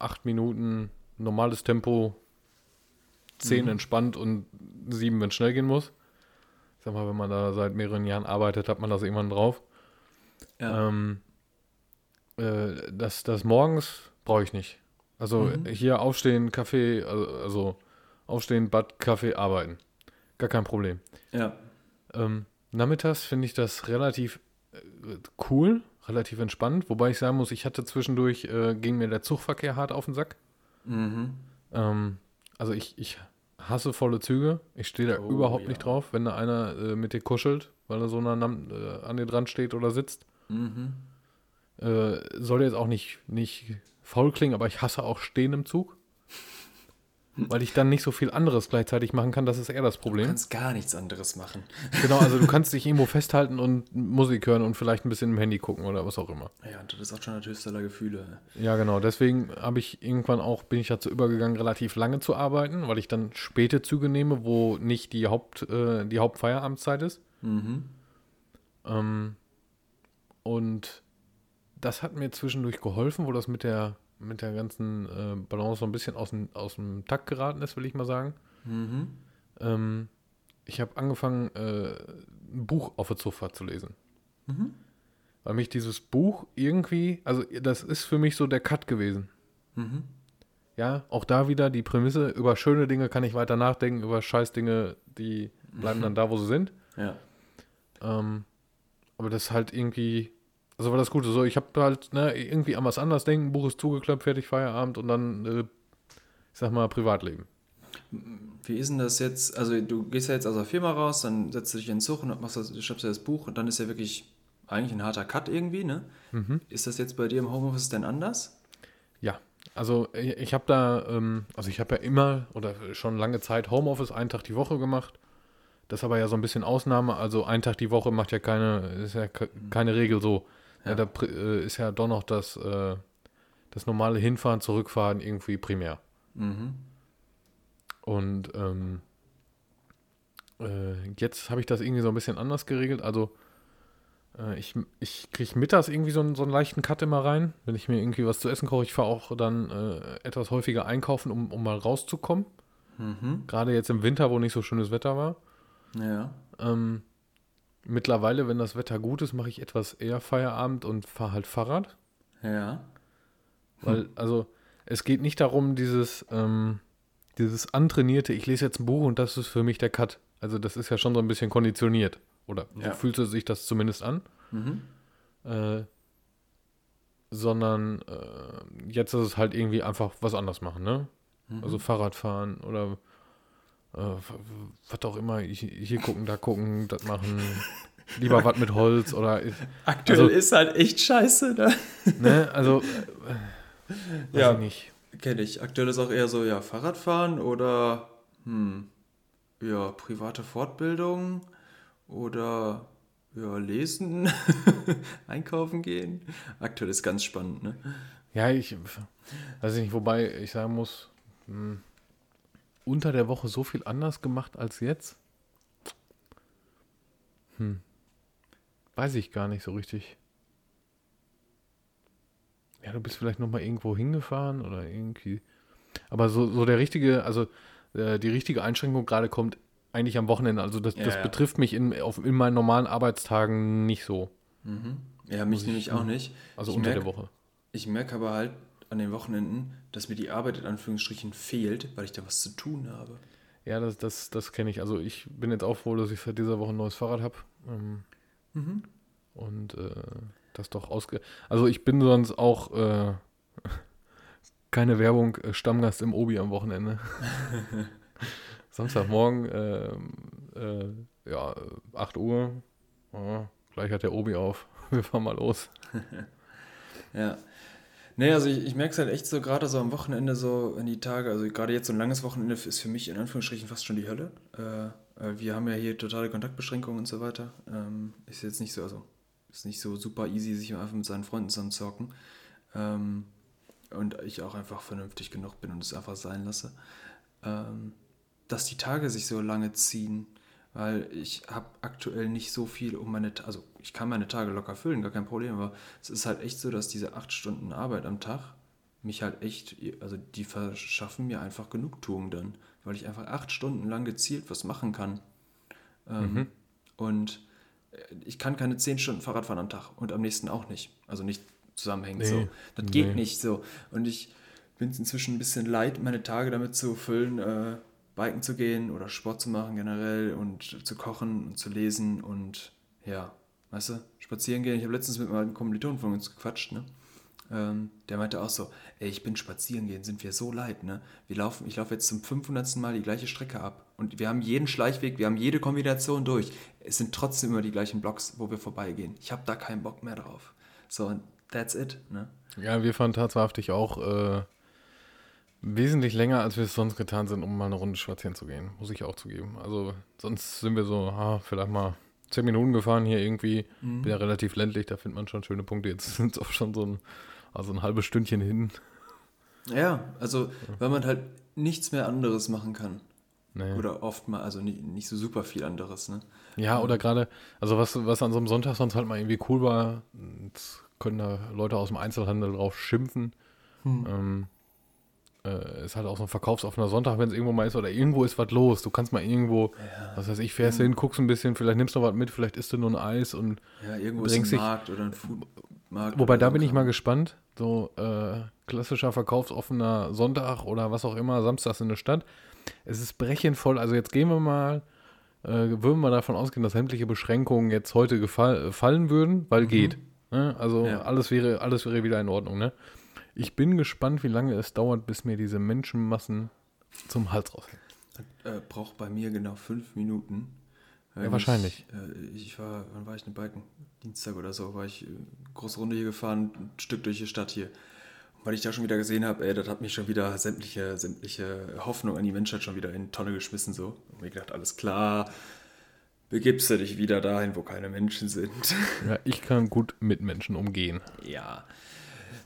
acht Minuten normales Tempo, zehn entspannt und sieben, wenn es schnell gehen muss. Ich sag mal, wenn man da seit mehreren Jahren arbeitet, hat man das irgendwann drauf. Ja. Ähm, äh, das, das morgens brauche ich nicht. Also hier aufstehen, Kaffee, also, also aufstehen, Bad, Kaffee, arbeiten. Gar kein Problem. ja. Ähm, nachmittags finde ich das relativ äh, cool, relativ entspannt, wobei ich sagen muss, ich hatte zwischendurch, äh, ging mir der Zugverkehr hart auf den Sack. Mhm. Ähm, also ich, ich hasse volle Züge. Ich stehe da Oh, überhaupt ja. nicht drauf, wenn da einer äh, mit dir kuschelt, weil er so nah an, äh, an dir dran steht oder sitzt. Mhm. Äh, soll jetzt auch nicht, nicht faul klingen, aber ich hasse auch Stehen im Zug. Weil ich dann nicht so viel anderes gleichzeitig machen kann, das ist eher das Du Problem. kannst gar nichts anderes machen. *laughs* Genau, also du *laughs* kannst dich irgendwo festhalten und Musik hören und vielleicht ein bisschen im Handy gucken oder was auch immer. Ja, und das ist auch schon das höchste aller Gefühle. Ja, genau. Deswegen habe ich irgendwann auch, bin ich dazu übergegangen, relativ lange zu arbeiten, weil ich dann späte Züge nehme, wo nicht die Haupt, äh, die Hauptfeierabendszeit ist. Mhm. Ähm, und das hat mir zwischendurch geholfen, wo das mit der, mit der ganzen äh, Balance so ein bisschen aus dem, aus dem Takt geraten ist, will ich mal sagen. Mhm. Ähm, ich habe angefangen, äh, ein Buch auf der Zufahrt zu lesen. Mhm. Weil mich dieses Buch irgendwie, also das ist für mich so der Cut gewesen. Mhm. Ja, auch da wieder die Prämisse, über schöne Dinge kann ich weiter nachdenken, über Scheißdinge, die bleiben dann da, wo sie sind. Ja. Ähm, aber das ist halt irgendwie, also war das Gute. So, ich habe halt ne, irgendwie an was anderes denken, Buch ist zugeklappt, fertig, Feierabend und dann, äh, ich sag mal, Privatleben. Wie ist denn das jetzt? Also du gehst ja jetzt aus der Firma raus, dann setzt du dich in den Zug und machst das, schreibst dir das Buch und dann ist ja wirklich eigentlich ein harter Cut irgendwie, ne? Mhm. Ist das jetzt bei dir im Homeoffice denn anders? Ja, also ich, ich habe da, ähm, also ich habe ja immer oder schon lange Zeit Homeoffice einen Tag die Woche gemacht. Das ist aber ja so ein bisschen Ausnahme. Also ein Tag die Woche macht ja keine, ist ja ke- keine Regel so. Ja. Da äh, ist ja doch noch das, äh, das normale Hinfahren, Zurückfahren irgendwie primär. Mhm. Und ähm, äh, jetzt habe ich das irgendwie so ein bisschen anders geregelt. Also äh, ich, ich kriege mittags irgendwie so einen, so einen leichten Cut immer rein, wenn ich mir irgendwie was zu essen koche. Ich fahre auch dann äh, etwas häufiger einkaufen, um, um mal rauszukommen. Mhm. Gerade jetzt im Winter, wo nicht so schönes Wetter war. Ja. Ähm, mittlerweile, wenn das Wetter gut ist, mache ich etwas eher Feierabend und fahre halt Fahrrad. Ja. Weil, also, es geht nicht darum, dieses, ähm, dieses antrainierte, ich lese jetzt ein Buch und das ist für mich der Cut. Also, das ist ja schon so ein bisschen konditioniert. Oder so Ja. fühlt sich das zumindest an. Mhm. Äh, sondern äh, jetzt ist es halt irgendwie einfach was anderes machen, ne? Mhm. Also Fahrrad fahren oder was auch immer, hier gucken, da gucken, das machen. Lieber was mit Holz oder Aktuell Also- ist halt echt scheiße, ne? ne, also äh, Ja. ich nicht. Kenne ich. Aktuell ist auch eher so, ja, Fahrradfahren oder, hm, ja, private Fortbildung oder, ja, lesen, *laughs* einkaufen gehen. Aktuell ist ganz spannend, ne? Ja, ich weiß ich nicht, wobei ich sagen muss, mh, unter der Woche so viel anders gemacht als jetzt. Hm. Weiß ich gar nicht so richtig. Ja, du bist vielleicht noch mal irgendwo hingefahren oder irgendwie. Aber so, so der richtige, also äh, die richtige Einschränkung gerade kommt eigentlich am Wochenende. Also das, Ja, das ja. betrifft mich in, auf, in meinen normalen Arbeitstagen nicht so. Mhm. Ja, mich nämlich auch nicht. Also Ich unter merk- der Woche. Ich merke aber halt an den Wochenenden, dass mir die Arbeit in Anführungsstrichen fehlt, weil ich da was zu tun habe. Ja, das, das, das kenne ich. Also ich bin jetzt auch froh, dass ich seit dieser Woche ein neues Fahrrad habe. Ähm, Mhm. und äh, das doch ausge... Also ich bin sonst auch äh, *laughs* keine Werbung, äh, Stammgast im Obi am Wochenende. *laughs* Samstagmorgen, ähm, äh, ja, 8 Uhr. Ja, gleich hat der Obi auf. *laughs* Wir fahren mal los. Ja. Nee, also ich, ich merke es halt echt so, gerade so am Wochenende, so in die Tage, also gerade jetzt so ein langes Wochenende ist für mich in Anführungsstrichen fast schon die Hölle. Äh, äh, wir haben ja hier totale Kontaktbeschränkungen und so weiter. Ähm, ist jetzt nicht so, also ist nicht so super easy, sich einfach mit seinen Freunden zusammenzocken. Ähm, und ich auch einfach vernünftig genug bin und es einfach sein lasse. Ähm, dass die Tage sich so lange ziehen, weil ich habe aktuell nicht so viel um meine, also ich kann meine Tage locker füllen, gar kein Problem, aber es ist halt echt so, dass diese acht Stunden Arbeit am Tag mich halt echt, also die verschaffen mir einfach Genugtuung dann, weil ich einfach acht Stunden lang gezielt was machen kann. Ähm, mhm. Und ich kann keine zehn Stunden Fahrrad fahren am Tag und am nächsten auch nicht. Also nicht zusammenhängend nee. so. Das nee. geht nicht so. Und ich bin es inzwischen ein bisschen leid, meine Tage damit zu füllen, äh, biken zu gehen oder Sport zu machen generell und zu kochen und zu lesen und ja, weißt du, spazieren gehen. Ich habe letztens mit meinem Kommilitonen von uns gequatscht, ne? Ähm, der meinte auch so, ey, ich bin spazieren gehen, sind wir so leid, ne? Wir laufen, ich laufe jetzt zum 500. Mal die gleiche Strecke ab und wir haben jeden Schleichweg, wir haben jede Kombination durch. Es sind trotzdem immer die gleichen Blocks, wo wir vorbeigehen. Ich habe da keinen Bock mehr drauf. So, that's it, ne? Ja, wir fahren tatsächlich auch äh, Wesentlich länger, als wir es sonst getan sind, um mal eine Runde spazieren zu gehen, muss ich auch zugeben. Also sonst sind wir so, ha, vielleicht mal zehn Minuten gefahren hier irgendwie. Mhm. Bin ja relativ ländlich, da findet man schon schöne Punkte. Jetzt *laughs* sind es auch schon so ein, also ein halbes Stündchen hin. Ja, also weil man halt nichts mehr anderes machen kann. Nee. Oder oft mal, also nicht, nicht so super viel anderes, ne? Ja, oder gerade, also was, was an so einem Sonntag sonst halt mal irgendwie cool war, jetzt können da Leute aus dem Einzelhandel drauf schimpfen. Hm. Ähm, äh, ist halt auch so ein verkaufsoffener Sonntag, wenn es irgendwo mal ist oder irgendwo ist was los. Du kannst mal irgendwo, ja. was weiß ich, fährst mhm. hin, guckst ein bisschen, vielleicht nimmst du noch was mit, vielleicht isst du nur ein Eis und ja, irgendwo ist ein dich, Markt oder ein Foodmarkt. Wobei da bin ich mal gespannt. So äh, klassischer verkaufsoffener Sonntag oder was auch immer, samstags in der Stadt. Es ist brechenvoll. Also jetzt gehen wir mal, äh, würden wir davon ausgehen, dass sämtliche Beschränkungen jetzt heute gefall, fallen würden, weil mhm. geht. Ne? Also ja. alles wäre, alles wäre wieder in Ordnung, ne? Ich bin gespannt, wie lange es dauert, bis mir diese Menschenmassen zum Hals raushängen. Äh, braucht bei mir genau fünf Minuten. Ja, wahrscheinlich. Ich, äh, ich, war, wann war ich in Balken? Dienstag oder so, war ich äh, große Runde hier gefahren, ein Stück durch die Stadt hier. Und weil ich da schon wieder gesehen habe, ey, das hat mich schon wieder sämtliche, sämtliche Hoffnung an die Menschheit schon wieder in die Tonne geschmissen, so. Und mir gedacht, alles klar, begibst du dich wieder dahin, wo keine Menschen sind. Ja, ich kann gut mit Menschen umgehen. Ja.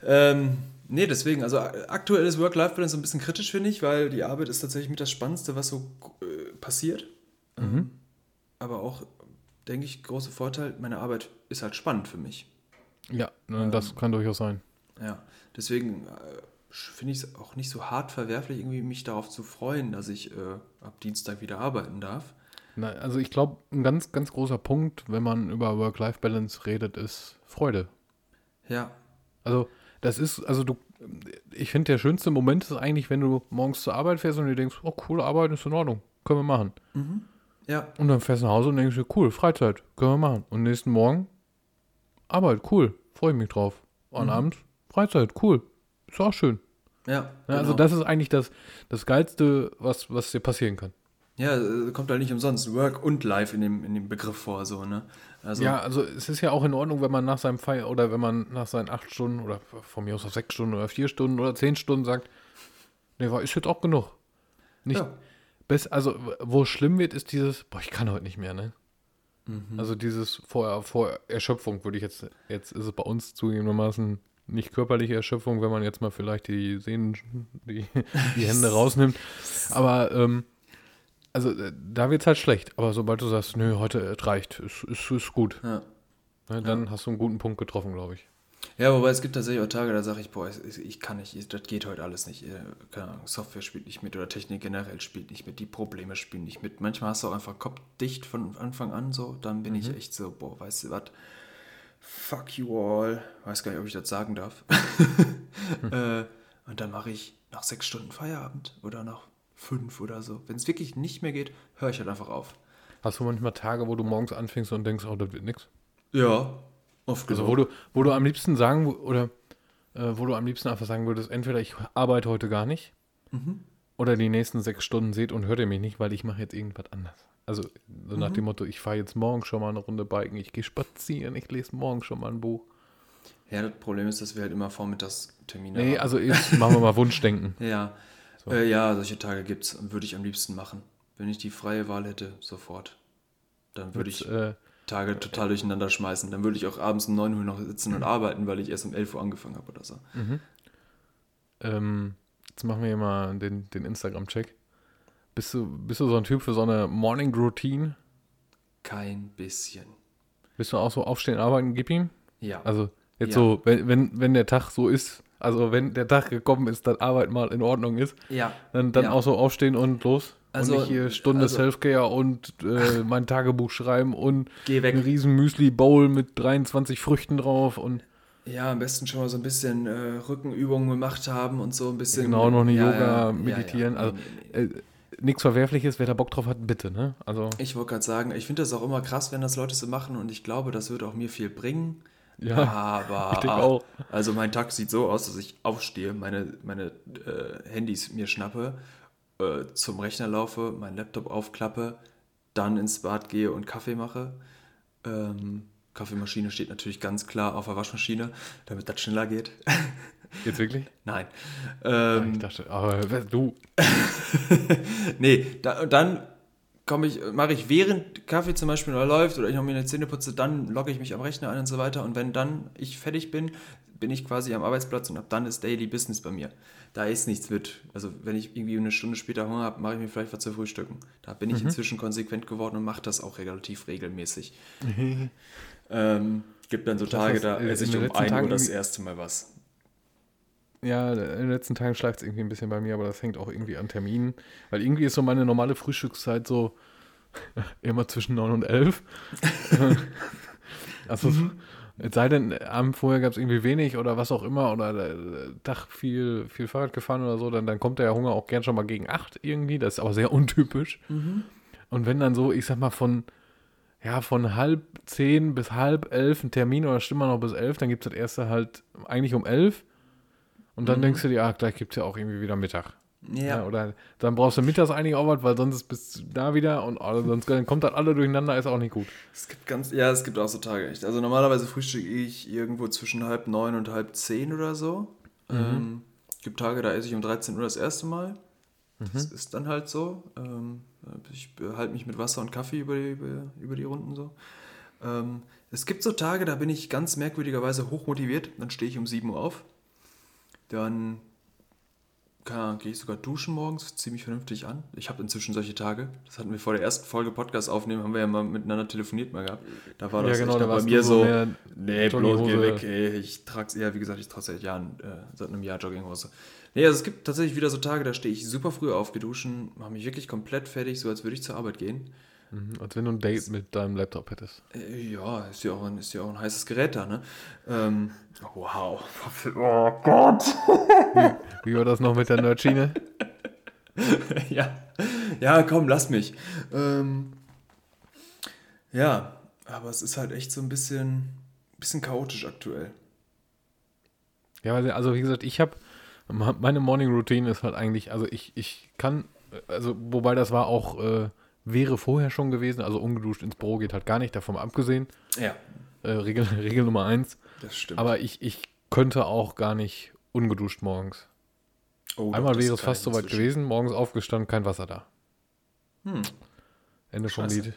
Ähm, Nee, deswegen, also aktuell ist Work-Life-Balance ein bisschen kritisch, finde ich, weil die Arbeit ist tatsächlich mit das Spannendste, was so äh, passiert. Mhm. Aber auch, denke ich, großer Vorteil, meine Arbeit ist halt spannend für mich. Ja, ähm, das kann durchaus sein. Ja, deswegen äh, finde ich es auch nicht so hart verwerflich, irgendwie mich darauf zu freuen, dass ich äh, ab Dienstag wieder arbeiten darf. Na, also ich glaube, ein ganz, ganz großer Punkt, wenn man über Work-Life-Balance redet, ist Freude. Ja. Also das ist, also du, ich finde, der schönste Moment ist eigentlich, wenn du morgens zur Arbeit fährst und du denkst, oh, coole Arbeit ist in Ordnung, können wir machen. Mhm. Ja. Und dann fährst du nach Hause und denkst dir, cool, Freizeit, können wir machen. Und nächsten Morgen, Arbeit, cool, freue ich mich drauf. Und mhm. abends, Freizeit, cool, ist auch schön. Ja. ja also genau. das ist eigentlich das, das Geilste, was, was dir passieren kann. Ja, äh, kommt halt nicht umsonst Work und Life in dem, in dem Begriff vor, so, ne? Also, ja, also es ist ja auch in Ordnung, wenn man nach seinem Feier oder wenn man nach seinen acht Stunden oder von mir aus auf sechs Stunden oder vier Stunden oder zehn Stunden sagt, nee, war ist jetzt auch genug. Nicht, ja. Best, also wo es schlimm wird, ist dieses, boah, ich kann heute nicht mehr, ne? Mhm. Also dieses vor, vor Erschöpfung würde ich jetzt, jetzt ist es bei uns zugegebenermaßen nicht körperliche Erschöpfung, wenn man jetzt mal vielleicht die Sehnen, die, die Hände rausnimmt. Aber ähm, also äh, da wird es halt schlecht. Aber sobald du sagst, nö, heute es reicht, ist, ist, ist gut. Ja. Ne, dann ja. hast du einen guten Punkt getroffen, glaube ich. Ja, wobei es gibt tatsächlich auch Tage, da sage ich, boah, ich, ich, kann nicht, das geht heute alles nicht. Äh, keine Ahnung, Software spielt nicht mit oder Technik generell spielt nicht mit, die Probleme spielen nicht mit. Manchmal hast du auch einfach Kopf dicht von Anfang an so, dann bin mhm. ich echt so, boah, weißt du was, fuck you all. Weiß gar nicht, ob ich das sagen darf. *laughs* hm. äh, und dann mache ich nach sechs Stunden Feierabend oder nach fünf oder so. Wenn es wirklich nicht mehr geht, höre ich halt einfach auf. Hast du manchmal Tage, wo du morgens anfängst und denkst, oh, das wird nichts? Ja, oft Also wo du, wo du am liebsten sagen, oder äh, wo du am liebsten einfach sagen würdest, entweder ich arbeite heute gar nicht mhm. oder die nächsten sechs Stunden seht und hört ihr mich nicht, weil ich mache jetzt irgendwas anders. Also so nach mhm. dem Motto, ich fahre jetzt morgen schon mal eine Runde Biken, ich gehe spazieren, ich lese morgen schon mal ein Buch. Ja, das Problem ist, dass wir halt immer vormittags Termine Nee, haben. also jetzt machen wir mal *laughs* Wunschdenken. Ja, äh, ja, solche Tage gibt's und würde ich am liebsten machen. Wenn ich die freie Wahl hätte, sofort. Dann würde ich äh, Tage total durcheinander schmeißen. Dann würde ich auch abends um 9 Uhr noch sitzen und arbeiten, weil ich erst um 11 Uhr angefangen habe oder so. ähm, jetzt machen wir hier mal den, den Instagram-Check. Bist du, bist du so ein Typ für so eine Morning Routine? Kein bisschen. Bist du auch so aufstehen, arbeiten, gib ihm? Ja. Also jetzt Ja. so, wenn, wenn, wenn der Tag so ist, also wenn der Tag gekommen ist, dass Arbeit mal in Ordnung ist, ja. dann, dann Ja. auch so aufstehen und los. Also, und nicht hier Stunde also- Selfcare und äh, *laughs* mein Tagebuch schreiben und Geh weg. ein riesen Müsli-Bowl mit 23 Früchten drauf und Ja, am besten schon mal so ein bisschen äh, Rückenübungen gemacht haben und so ein bisschen. Genau, noch eine Ja, Yoga, ja, meditieren. ja. Also, äh, nichts Verwerfliches, wer da Bock drauf hat, bitte, ne? Also, Ich wollte gerade sagen, ich finde das auch immer krass, wenn das Leute so machen und ich glaube, das würde auch mir viel bringen. Ja, Aber *laughs* ich denke auch. also mein Tag sieht so aus, dass ich aufstehe, meine, meine äh, Handys mir schnappe, äh, zum Rechner laufe, meinen Laptop aufklappe, dann ins Bad gehe und Kaffee mache. Ähm, Kaffeemaschine steht natürlich ganz klar auf der Waschmaschine, damit das schneller geht. *laughs* Jetzt wirklich? Nein. ich Ähm, dachte, aber wer- du, *laughs* nee, da, dann komme ich, mache ich während Kaffee zum Beispiel noch läuft oder ich noch mir eine Zähne putze, dann logge ich mich am Rechner ein und so weiter. Und wenn dann ich fertig bin, bin ich quasi am Arbeitsplatz und ab dann ist Daily Business bei mir. Da ist nichts mit. Also wenn ich irgendwie eine Stunde später Hunger habe, mache ich mir vielleicht was zu frühstücken. Da bin ich inzwischen konsequent geworden und mache das auch relativ regelmäßig. *laughs* ähm, gibt dann so Tage, da in esse ich um letzten 1 Uhr das erste Mal was. Ja, in den letzten Tagen schleicht es irgendwie ein bisschen bei mir, aber das hängt auch irgendwie an Terminen. Weil irgendwie ist so meine normale Frühstückszeit so *laughs* immer zwischen 9 und 11. *laughs* also, es sei denn, am vorher gab es irgendwie wenig oder was auch immer oder der Tag viel, viel Fahrrad gefahren oder so, dann, dann kommt der Hunger auch gern schon mal gegen 8 irgendwie. Das ist aber sehr untypisch. Und wenn dann so, ich sag mal, von, ja, von halb zehn bis halb elf ein Termin oder stimmt man noch bis elf, dann gibt es das erste halt eigentlich um elf. Und dann denkst du dir, ah, gleich gibt es ja auch irgendwie wieder Mittag. Ja. oder dann brauchst du mittags eigentlich auch was, weil sonst bist du da wieder und sonst dann kommt das alle durcheinander, ist auch nicht gut. Es gibt ganz, ja, es gibt auch so Tage echt. Also normalerweise frühstücke ich irgendwo zwischen halb neun und halb zehn oder so. Ähm, gibt Tage, da esse ich um 13 Uhr das erste Mal. Das ist dann halt so. Ähm, ich halte mich mit Wasser und Kaffee über die, über, über die Runden so. Ähm, es gibt so Tage, da bin ich ganz merkwürdigerweise hochmotiviert. Dann stehe ich um 7 Uhr auf. Dann Ahnung, gehe ich sogar duschen morgens, ziehe mich vernünftig an. Ich habe inzwischen solche Tage. Das hatten wir vor der ersten Folge Podcast aufnehmen, haben wir ja mal miteinander telefoniert mal gehabt. Da war das Ja, genau, echt da bei mir so nee, bloß geh weg, ey. Ich trage es eher, wie gesagt, ich trage seit Jahren, äh, seit einem Jahr Jogginghose. Nee, also es gibt tatsächlich wieder so Tage, da stehe ich super früh auf, geduschen, mache mich wirklich komplett fertig, so als würde ich zur Arbeit gehen. Mhm, Als wenn du ein Date mit deinem Laptop hättest. Äh, Ja, ist ja auch ein, ist ja auch ein heißes Gerät da, ne? Ähm, wow. *laughs* Oh Gott. Wie war das noch mit der Nerdschiene? *laughs* ja. ja, komm, lass mich. Ähm, ja, aber es ist halt echt so ein bisschen, bisschen chaotisch aktuell. Ja, also wie gesagt, ich habe, meine Morning Routine ist halt eigentlich, also ich, ich kann, also wobei das war auch, äh, wäre vorher schon gewesen, also ungeduscht ins Büro geht halt gar nicht, davon abgesehen. Ja, Äh, Regel, *laughs* Regel Nummer eins. das stimmt. Aber ich, ich könnte auch gar nicht ungeduscht morgens. Oh, doch, Einmal das wäre es fast soweit gewesen, morgens aufgestanden, kein Wasser da. Hm. Ende vom. Lied.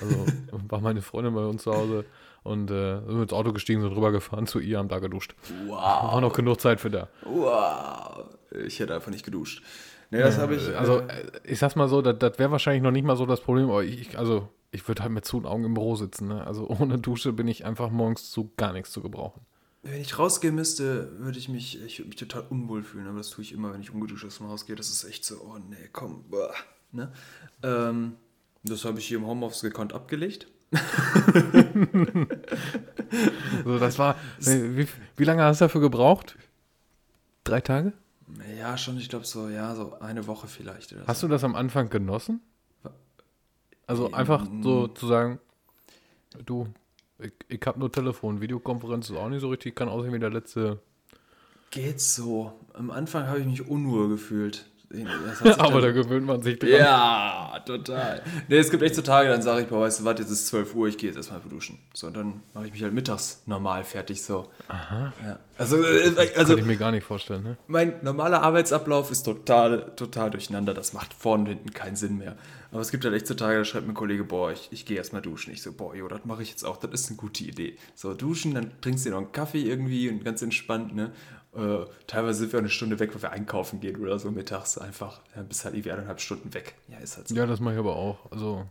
Also *laughs* war meine Freundin bei uns zu Hause und äh, sind ins Auto gestiegen, sind rübergefahren zu ihr, haben da geduscht. War Wow. noch genug Zeit für da. Wow. Ich hätte einfach nicht geduscht. Nee, das habe ich. Also, äh, äh, ich sag's mal so, das, wäre wahrscheinlich noch nicht mal so das Problem, aber ich, also, ich würde halt mit zu Augen im Büro sitzen. Ne? Also, *laughs* ohne Dusche bin ich einfach morgens zu gar nichts zu gebrauchen. wenn ich rausgehen müsste, würde ich mich, ich würde mich total unwohl fühlen. Aber das tue ich immer, wenn ich ungeduscht aus dem Haus gehe. Das ist echt so, oh nee, komm. Boah, ne? ähm, das habe ich hier im Homeoffice gekonnt abgelegt. *laughs* So, das war. wie, wie lange hast du dafür gebraucht? Drei Tage? Ja, schon, ich glaube so, ja, so eine Woche vielleicht. Hast du das am Anfang genossen? Also Ähm, einfach so zu sagen, du, ich, ich habe nur Telefon, Videokonferenz ist auch nicht so richtig, kann aussehen wie der letzte. Geht so. Am Anfang habe ich mich unruhe gefühlt. *laughs* Aber da gewöhnt man sich dran. ja, total. Nee, es gibt echt so Tage, dann sage ich, boah, weißt du was, jetzt ist 12 Uhr, ich gehe jetzt erstmal duschen. So, und dann mache ich mich halt mittags normal fertig, so. Aha. Ja. Also, äh, also Kann ich mir gar nicht vorstellen, ne? mein normaler Arbeitsablauf ist total, total durcheinander. Das macht vorne und hinten keinen Sinn mehr. Aber es gibt halt echt so Tage, da schreibt mir ein Kollege, boah, ich, ich gehe erstmal duschen. Ich so, boah, jo, das mache ich jetzt auch. Das ist eine gute Idee. So, duschen, dann trinkst du dir noch einen Kaffee irgendwie und ganz entspannt, ne? Äh, teilweise sind wir eine Stunde weg, weil wir einkaufen gehen oder so mittags einfach. Dann bist halt irgendwie eineinhalb Stunden weg. Ja, ist halt so. Ja, das mache ich aber auch. Also,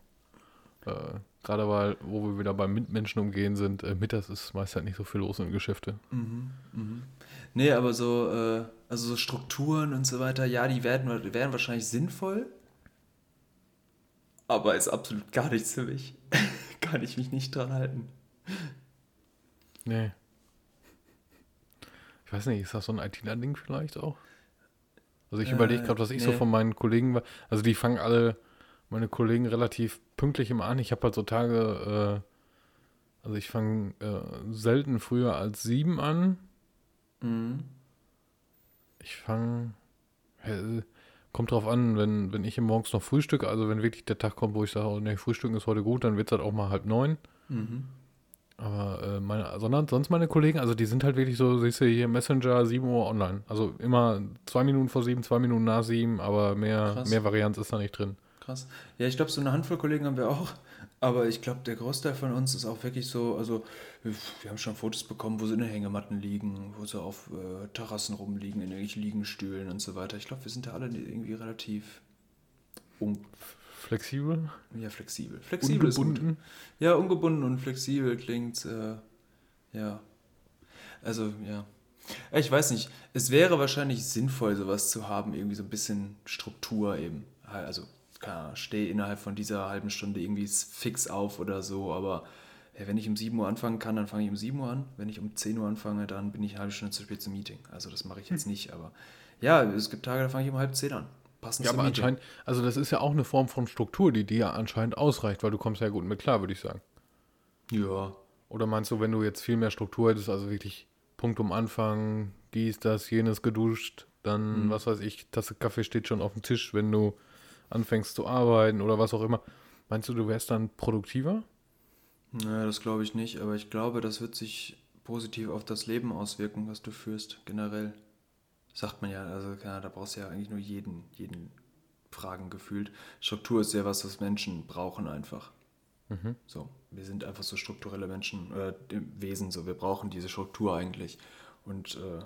äh, gerade weil, wo wir wieder beim Mitmenschen umgehen sind, äh, mittags ist meist halt nicht so viel los in Geschäfte. Nee, aber so, äh, also so Strukturen und so weiter, ja, die werden, werden wahrscheinlich sinnvoll. Aber ist absolut gar nichts für mich. *laughs* Kann ich mich nicht dran halten. Nee. Ich weiß nicht, ist das so ein ITler-Ding vielleicht auch? Also ich Äh, überlege gerade, was ich so nee. von meinen Kollegen war. Also die fangen alle, meine Kollegen relativ pünktlich immer an. Ich habe halt so Tage, äh, also ich fange äh, selten früher als sieben an. Mhm. Ich fange, kommt drauf an, wenn, wenn ich morgens noch frühstücke, also wenn wirklich der Tag kommt, wo ich sage, oh, nee, Frühstücken ist heute gut, dann wird es halt auch mal halb neun. Mhm. Aber äh, meine, sondern sonst meine Kollegen, also die sind halt wirklich so, siehst du hier Messenger 7 Uhr online. Also immer zwei Minuten vor sieben, zwei Minuten nach sieben, aber mehr, Krass. mehr Varianz ist da nicht drin. Krass. Ja, ich glaube, so eine Handvoll Kollegen haben wir auch. Aber ich glaube, der Großteil von uns ist auch wirklich so, also wir haben schon Fotos bekommen, wo sie in den Hängematten liegen, wo sie auf äh, Terrassen rumliegen, in irgendwelchen Liegestühlen und so weiter. Ich glaube, wir sind da alle irgendwie relativ un Flexibel, ja, flexibel. Flexibel ist gut. ungebunden. Ja, ungebunden und flexibel klingt, äh, ja. Also, ja. Ich weiß nicht, es wäre wahrscheinlich sinnvoll, sowas zu haben, irgendwie so ein bisschen Struktur eben. Also, keine Ahnung, stehe innerhalb von dieser halben Stunde irgendwie fix auf oder so, aber ja, wenn ich um 7 Uhr anfangen kann, dann fange ich um 7 Uhr an. Wenn ich um 10 Uhr anfange, dann bin ich eine halbe Stunde zu spät zum Meeting. Also, das mache ich jetzt nicht, aber ja, es gibt Tage, da fange ich um halb 10 an. Passend Ja, aber Meeting. anscheinend, also das ist ja auch eine Form von Struktur, die dir ja anscheinend ausreicht, weil du kommst ja gut mit klar, würde ich sagen. Ja, Oder meinst du, wenn du jetzt viel mehr Struktur hättest, also wirklich Punkt um Anfang, dies, das, jenes geduscht, dann, was weiß ich, Tasse Kaffee steht schon auf dem Tisch, wenn du anfängst zu arbeiten oder was auch immer. Meinst du, du wärst dann produktiver? Naja, das glaube ich nicht, aber ich glaube, das wird sich positiv auf das Leben auswirken, was du führst, generell. Sagt man ja, also da brauchst du ja eigentlich nur jeden, jeden fragen gefühlt. Struktur ist ja was, was Menschen brauchen einfach. So, wir sind einfach so strukturelle Menschen, äh, Wesen, so, wir brauchen diese Struktur eigentlich. Und, äh,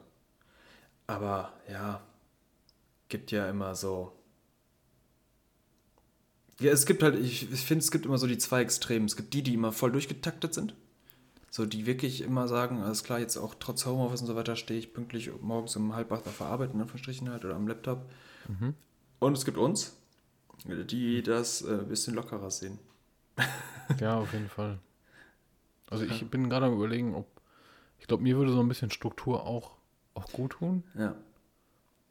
aber ja, gibt ja immer so, ja, es gibt halt, ich, ich finde, es gibt immer so die zwei Extremen. Es gibt die, die immer voll durchgetaktet sind. So, die wirklich immer sagen, alles klar, jetzt auch trotz Homeoffice und so weiter stehe ich pünktlich morgens um halb acht auf der Arbeit, in Anführungsstrichen halt, oder am Laptop. Und es gibt uns, die das äh, ein bisschen lockerer sehen. *laughs* Ja, auf jeden Fall. Also ich bin gerade am überlegen, ob, ich glaube, mir würde so ein bisschen Struktur auch, auch gut tun. Ja.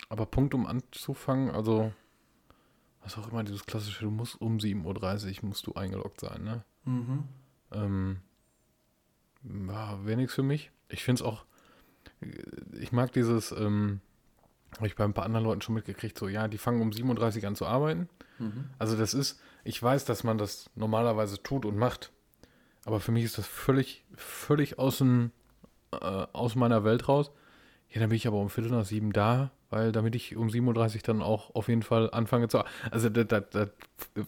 Aber Punkt, um anzufangen, also, was auch immer, dieses klassische, du musst um 7.30 Uhr musst du eingeloggt sein, ne? Mhm. Ähm, ja, wäre nichts für mich. Ich finde es auch, ich mag dieses, ähm, habe ich bei ein paar anderen Leuten schon mitgekriegt, so, ja, die fangen um 37 Uhr an zu arbeiten. Mhm. Also das ist, ich weiß, dass man das normalerweise tut und macht, aber für mich ist das völlig, völlig aus, dem, äh, aus meiner Welt raus. Ja, dann bin ich aber um Viertel nach sieben da, weil damit ich um 37 dann auch auf jeden Fall anfange zu Also das, das, das,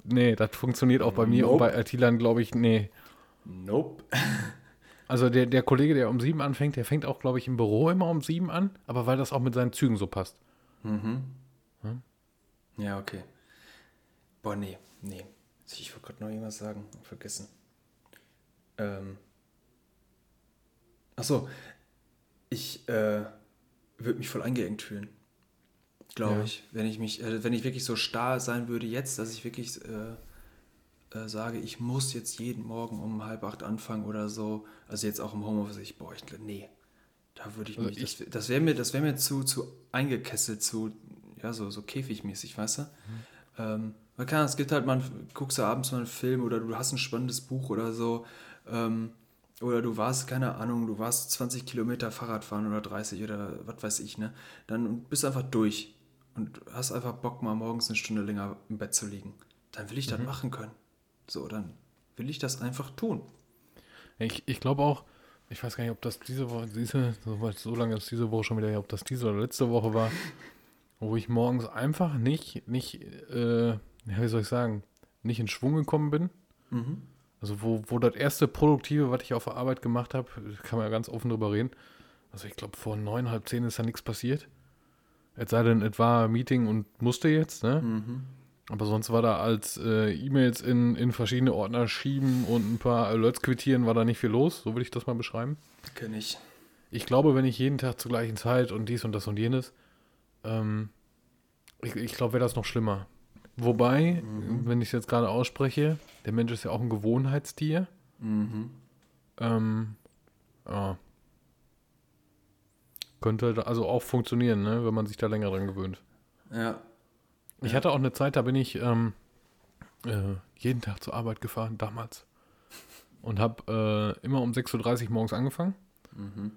nee, das funktioniert auch bei mir und Nope. bei IT-Lern, glaube ich, nee. Nope. *laughs* Also der, der Kollege, der um sieben anfängt, der fängt auch, glaube ich, im Büro immer um sieben an, aber weil das auch mit seinen Zügen so passt. Ja, okay. Boah, nee, nee. Ich wollte gerade noch irgendwas sagen, vergessen. Ähm. Achso, ich äh, würde mich voll eingeengt fühlen. Glaube Ja. ich. Wenn ich mich, äh, wenn ich wirklich so starr sein würde jetzt, dass ich wirklich äh, äh, sage, ich muss jetzt jeden Morgen um halb acht anfangen oder so. Also jetzt auch im Homeoffice, ich, boah, ich, nee. Da würde ich Also mich, ich- das, das wäre mir, das wäre mir zu, zu eingekesselt, zu, ja, so, so käfigmäßig, weißt du? Ähm, man kann, es gibt halt mal, guckst du abends mal einen Film oder du hast ein spannendes Buch oder so. Ähm, oder du warst, keine Ahnung, du warst 20 Kilometer Fahrrad fahren oder 30 oder was weiß ich, ne? Dann bist du einfach durch. und hast einfach Bock, mal morgens eine Stunde länger im Bett zu liegen, dann will ich das machen können. So, dann will ich das einfach tun. Ich, ich glaube auch, ich weiß gar nicht, ob das diese Woche, diese, so, lange ist diese Woche schon wieder her, ob das diese oder letzte Woche war, wo ich morgens einfach nicht, nicht, äh, wie soll ich sagen, nicht in Schwung gekommen bin. Mhm. Also wo, wo das erste Produktive, was ich auf der Arbeit gemacht habe, kann man ja ganz offen drüber reden. Also ich glaube, vor neun, halb zehn ist da nichts passiert. Es sei denn, es war Meeting und musste jetzt, ne? Mhm. Aber sonst war da als äh, E-Mails in, in verschiedene Ordner schieben und ein paar Alerts quittieren, war da nicht viel los. So würde ich das mal beschreiben. Kenne ich. Ich glaube, wenn ich jeden Tag zur gleichen Zeit und dies und das und jenes, ähm, ich, ich glaube, wäre das noch schlimmer. Wobei, wenn ich es jetzt gerade ausspreche, der Mensch ist ja auch ein Gewohnheitstier. Mhm. Ähm, ja. Könnte da- also auch funktionieren, ne, wenn man sich da länger dran gewöhnt. Ja. Ich hatte auch eine Zeit, da bin ich ähm, äh, jeden Tag zur Arbeit gefahren, damals. Und habe äh, immer um 6.30 Uhr morgens angefangen, Mhm.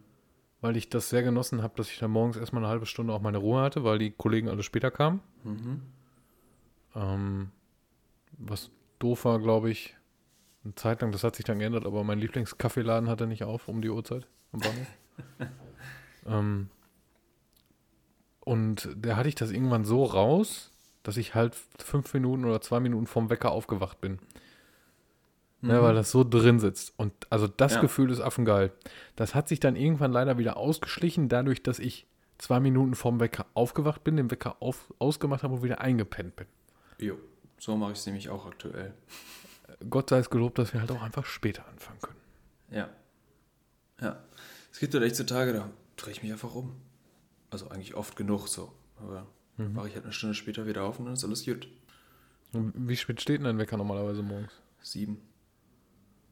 weil ich das sehr genossen habe, dass ich dann morgens erstmal eine halbe Stunde auch meine Ruhe hatte, weil die Kollegen alle später kamen. Mhm. Ähm, was doof war, glaube ich, eine Zeit lang, das hat sich dann geändert, aber mein Lieblingskaffeeladen hatte nicht auf um die Uhrzeit am Bahnhof. *laughs* ähm, und da hatte ich das irgendwann so raus, dass ich halt fünf Minuten oder zwei Minuten vom Wecker aufgewacht bin. Ne, weil das so drin sitzt. Und also das Ja. Gefühl ist affengeil. Das hat sich dann irgendwann leider wieder ausgeschlichen, dadurch, dass ich zwei Minuten vom Wecker aufgewacht bin, den Wecker auf, ausgemacht habe und wieder eingepennt bin. Jo. So mache ich es nämlich auch aktuell. Gott sei es gelobt, dass wir halt auch einfach später anfangen können. Ja. Ja. Es gibt halt echt so Tage, da drehe ich mich einfach um. Also eigentlich oft genug so. Aber Mhm. mache ich halt eine Stunde später wieder auf und dann ist alles gut. Und Wie spät steht denn dein Wecker normalerweise morgens? Sieben.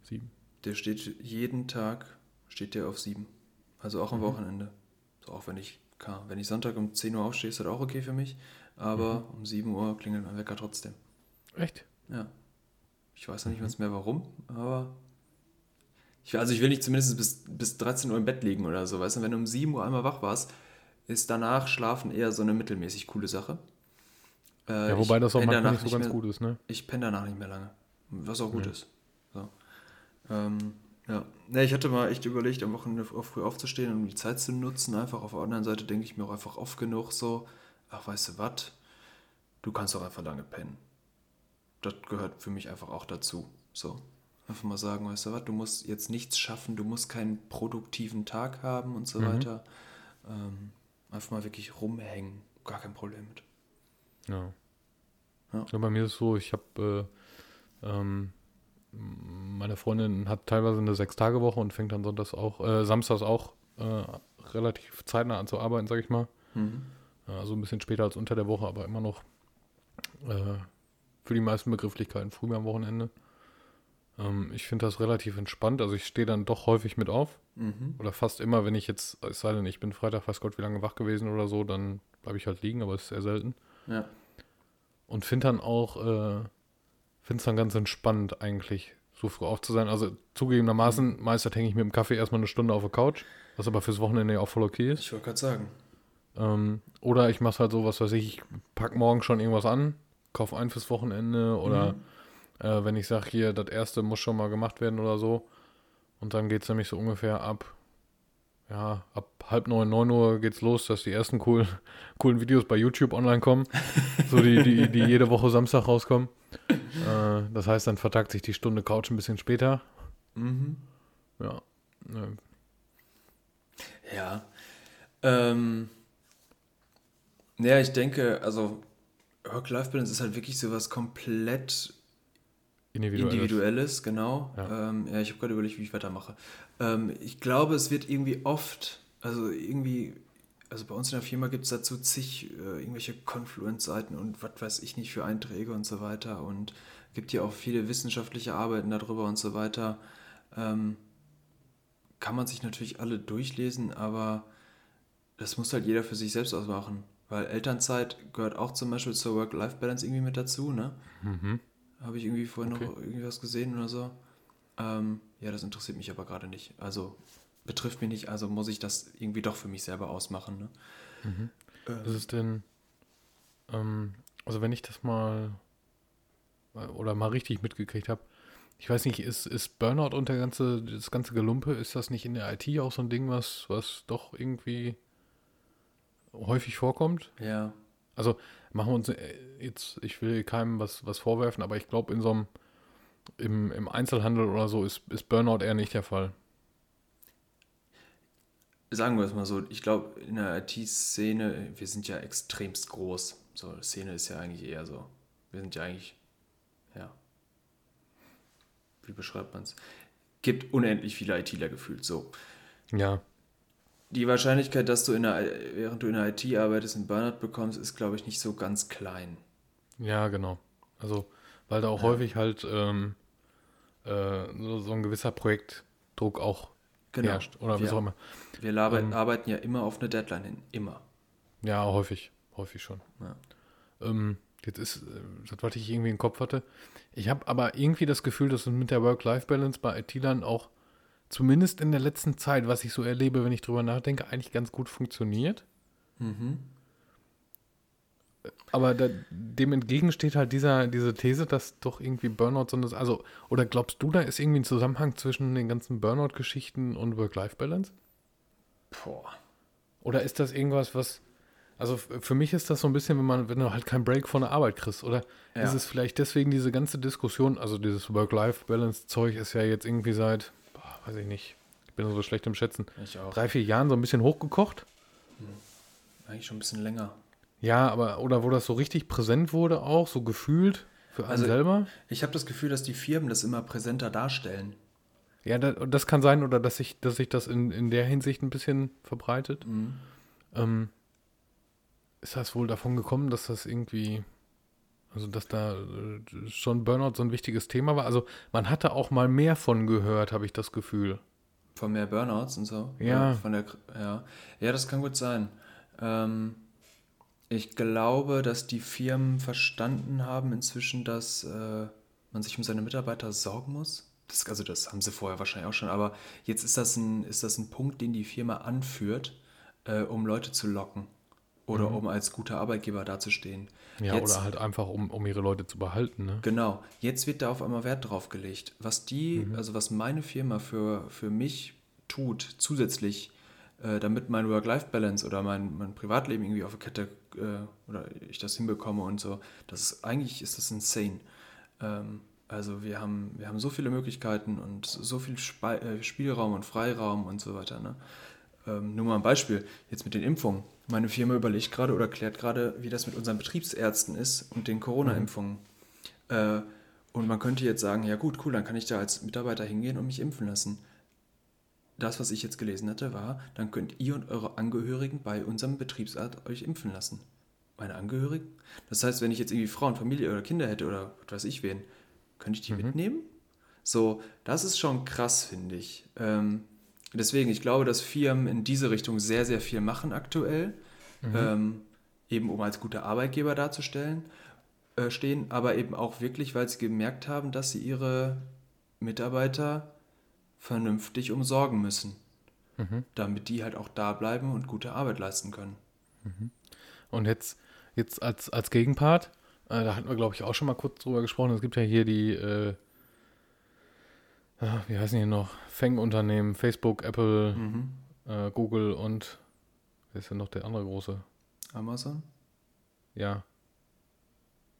Sieben. Der steht jeden Tag, steht der auf sieben. Also auch am Wochenende. So auch wenn ich, klar, wenn ich Sonntag um 10 Uhr aufstehe, ist das auch okay für mich. Aber um 7 Uhr klingelt mein Wecker trotzdem. Echt? Ja. Ich weiß noch nicht ganz mehr warum, aber. Ich, also ich will nicht zumindest bis, bis 13 Uhr im Bett liegen oder so, weißt du, wenn du um 7 Uhr einmal wach warst, ist danach Schlafen eher so eine mittelmäßig coole Sache. Äh, Ja, wobei das auch manchmal nicht so ganz mehr- gut ist, ne? Ich penne danach nicht mehr lange. Was auch gut Ja. ist. So. Ähm, ja. Ne, ich hatte mal echt überlegt, am Wochenende früh aufzustehen und um die Zeit zu nutzen. Einfach auf der anderen Seite denke ich mir auch einfach oft genug so, ach, weißt du was, du kannst auch einfach lange pennen. Das gehört für mich einfach auch dazu. So. Einfach mal sagen, weißt du was, du musst jetzt nichts schaffen, du musst keinen produktiven Tag haben und so Mhm. weiter. Ähm, einfach mal wirklich rumhängen. Gar kein Problem mit. Ja. Ja. ja. bei mir ist es so, ich habe, äh, ähm, meine Freundin hat teilweise eine Sechs-Tage-Woche und fängt dann sonntags auch, äh, samstags auch äh, relativ zeitnah an zu arbeiten, sag ich mal. Mhm. Also ein bisschen später als unter der Woche, aber immer noch äh, für die meisten Begrifflichkeiten früh am Wochenende. Ähm, ich finde das relativ entspannt. Also ich stehe dann doch häufig mit auf. Mhm. Oder fast immer, wenn ich jetzt, es sei denn, ich bin Freitag, weiß Gott, wie lange wach gewesen oder so, dann bleibe ich halt liegen, aber es ist sehr selten. Ja. Und finde dann auch, äh, finde es dann ganz entspannt eigentlich, so früh auf zu sein. Also zugegebenermaßen, meistens hänge ich mit dem Kaffee erstmal eine Stunde auf der Couch, was aber fürs Wochenende ja auch voll okay ist. Ich wollte gerade sagen. Ähm, oder ich mache halt so, was weiß ich, ich pack morgen schon irgendwas an, kaufe ein fürs Wochenende oder Mhm. äh, wenn ich sage, hier, das erste muss schon mal gemacht werden oder so. Und dann geht es nämlich so ungefähr ab, ja, ab halb neun, neun Uhr geht's los, dass die ersten coolen, *laughs* coolen Videos bei YouTube online kommen. *laughs* so die, die, die jede Woche Samstag rauskommen. Äh, das heißt, dann vertagt sich die Stunde Couch ein bisschen später. Mhm. Ja. äh, Ja. Ähm, ja, ich denke, also Work-Life-Balance ist halt wirklich so was komplett Individuell. Individuelles, genau. Ja. Ähm, ja, ich habe gerade überlegt, wie ich weitermache. Ähm, ich glaube, es wird irgendwie oft, also irgendwie, also bei uns in der Firma gibt es dazu zig äh, irgendwelche Confluence-Seiten und was weiß ich nicht für Einträge und so weiter und gibt ja auch viele wissenschaftliche Arbeiten darüber und so weiter. Ähm, kann man sich natürlich alle durchlesen, aber das muss halt jeder für sich selbst ausmachen. Weil Elternzeit gehört auch zum Beispiel zur Work-Life-Balance irgendwie mit dazu, ne? Mhm. Habe ich irgendwie vorhin Okay. noch irgendwie was gesehen oder so. Ähm, ja, das interessiert mich aber gerade nicht. Also betrifft mich nicht, also muss ich das irgendwie doch für mich selber ausmachen. Ne? Mhm. Ähm, Ist es denn, ähm, also wenn ich das mal äh, oder mal richtig mitgekriegt habe, ich weiß nicht, ist, ist Burnout und der ganze, das ganze Gelumpe, ist das nicht in der IT auch so ein Ding, was, was doch irgendwie häufig vorkommt? Ja. Also machen wir uns äh, jetzt, ich will keinem was, was vorwerfen, aber ich glaube, in so einem, im, im Einzelhandel oder so ist, ist Burnout eher nicht der Fall. Sagen wir es mal so, ich glaube, in der IT-Szene, wir sind ja extremst groß. So, Szene ist ja eigentlich eher so. Wir sind ja eigentlich, ja. Wie beschreibt man es? Gibt unendlich viele ITler gefühlt, so. Ja. Die Wahrscheinlichkeit, dass du in der, während du in der IT arbeitest, einen Burnout bekommst, ist, glaube ich, nicht so ganz klein. Ja, genau. Also, weil da auch Ja. häufig halt ähm, äh, so, so ein gewisser Projektdruck auch herrscht. Oder wie wir, auch immer. wir laber- Ähm. arbeiten ja immer auf eine Deadline hin. Immer. Ja, häufig. Häufig schon. Ja. Ähm, jetzt ist, äh, das, was ich irgendwie im Kopf hatte. Ich habe aber irgendwie das Gefühl, dass es mit der Work-Life-Balance bei IT-Lern auch zumindest in der letzten Zeit, was ich so erlebe, wenn ich drüber nachdenke, eigentlich ganz gut funktioniert. Mhm. Aber da, dem entgegen steht halt dieser, diese These, dass doch irgendwie Burnout so eine, also, oder glaubst du, da ist irgendwie ein Zusammenhang zwischen den ganzen Burnout-Geschichten und Work-Life-Balance? Boah. Oder ist das irgendwas, was, also für mich ist das so ein bisschen, wenn man, wenn du halt keinen Break von der Arbeit kriegst, oder Ja. ist es vielleicht deswegen diese ganze Diskussion, also dieses Work-Life-Balance-Zeug ist ja jetzt irgendwie seit, weiß ich nicht, ich bin so schlecht im Schätzen, Ich auch. drei, vier Jahren so ein bisschen hochgekocht. Eigentlich schon ein bisschen länger. Ja, aber, oder wo das so richtig präsent wurde auch, so gefühlt für einen Also- selber. Ich habe das Gefühl, dass die Firmen das immer präsenter darstellen. Ja, da, das kann sein, oder dass sich dass sich das in, in der Hinsicht ein bisschen verbreitet. Mhm. Ähm, ist das wohl davon gekommen, dass das irgendwie, also dass da äh, schon Burnout so ein wichtiges Thema war? Also man hatte auch mal mehr von gehört, habe ich das Gefühl. Von mehr Burnouts und so. Ja. Von der, ja. ja, das kann gut sein. Ähm, ich glaube, dass die Firmen verstanden haben inzwischen, dass äh, man sich um seine Mitarbeiter sorgen muss. Das, also das haben sie vorher wahrscheinlich auch schon, aber jetzt ist das ein, ist das ein Punkt, den die Firma anführt, äh, um Leute zu locken oder um als guter Arbeitgeber dazustehen. Ja, Jetzt- oder halt einfach, um, um ihre Leute zu behalten. Ne? Genau, jetzt wird da auf einmal Wert drauf gelegt. Was die, also was meine Firma für, für mich tut, zusätzlich, äh, damit mein Work-Life-Balance oder mein, mein Privatleben irgendwie auf der Kette äh, oder ich das hinbekomme und so, das ist, eigentlich ist das insane. Ähm, also wir haben, wir haben so viele Möglichkeiten und so viel Spe äh, Spielraum und Freiraum und so weiter. Ne? Ähm, nur mal ein Beispiel, jetzt mit den Impfungen. Meine Firma überlegt gerade oder klärt gerade, wie das mit unseren Betriebsärzten ist und den Corona-Impfungen. Äh, und man könnte jetzt sagen, ja gut, cool, dann kann ich da als Mitarbeiter hingehen und mich impfen lassen. Das, was ich jetzt gelesen hatte, war, dann könnt ihr und eure Angehörigen bei unserem Betriebsarzt euch impfen lassen. Meine Angehörigen? Das heißt, wenn ich jetzt irgendwie Frauen, Familie oder Kinder hätte oder was weiß ich wen, könnte ich die mitnehmen? So, das ist schon krass, finde ich. Ähm, deswegen, ich glaube, dass Firmen in diese Richtung sehr, sehr viel machen aktuell. Ähm, eben um als guter Arbeitgeber darzustellen, äh, stehen, aber eben auch wirklich, weil sie gemerkt haben, dass sie ihre Mitarbeiter vernünftig umsorgen müssen, Mhm. damit die halt auch da bleiben und gute Arbeit leisten können. Und jetzt, jetzt als, als Gegenpart, äh, da hatten wir, glaube ich, auch schon mal kurz drüber gesprochen. Es gibt ja hier die, äh, wie heißen die noch? Fang-Unternehmen, Facebook, Apple, Mhm. äh, Google und wer ist denn noch der andere große? Amazon? Ja.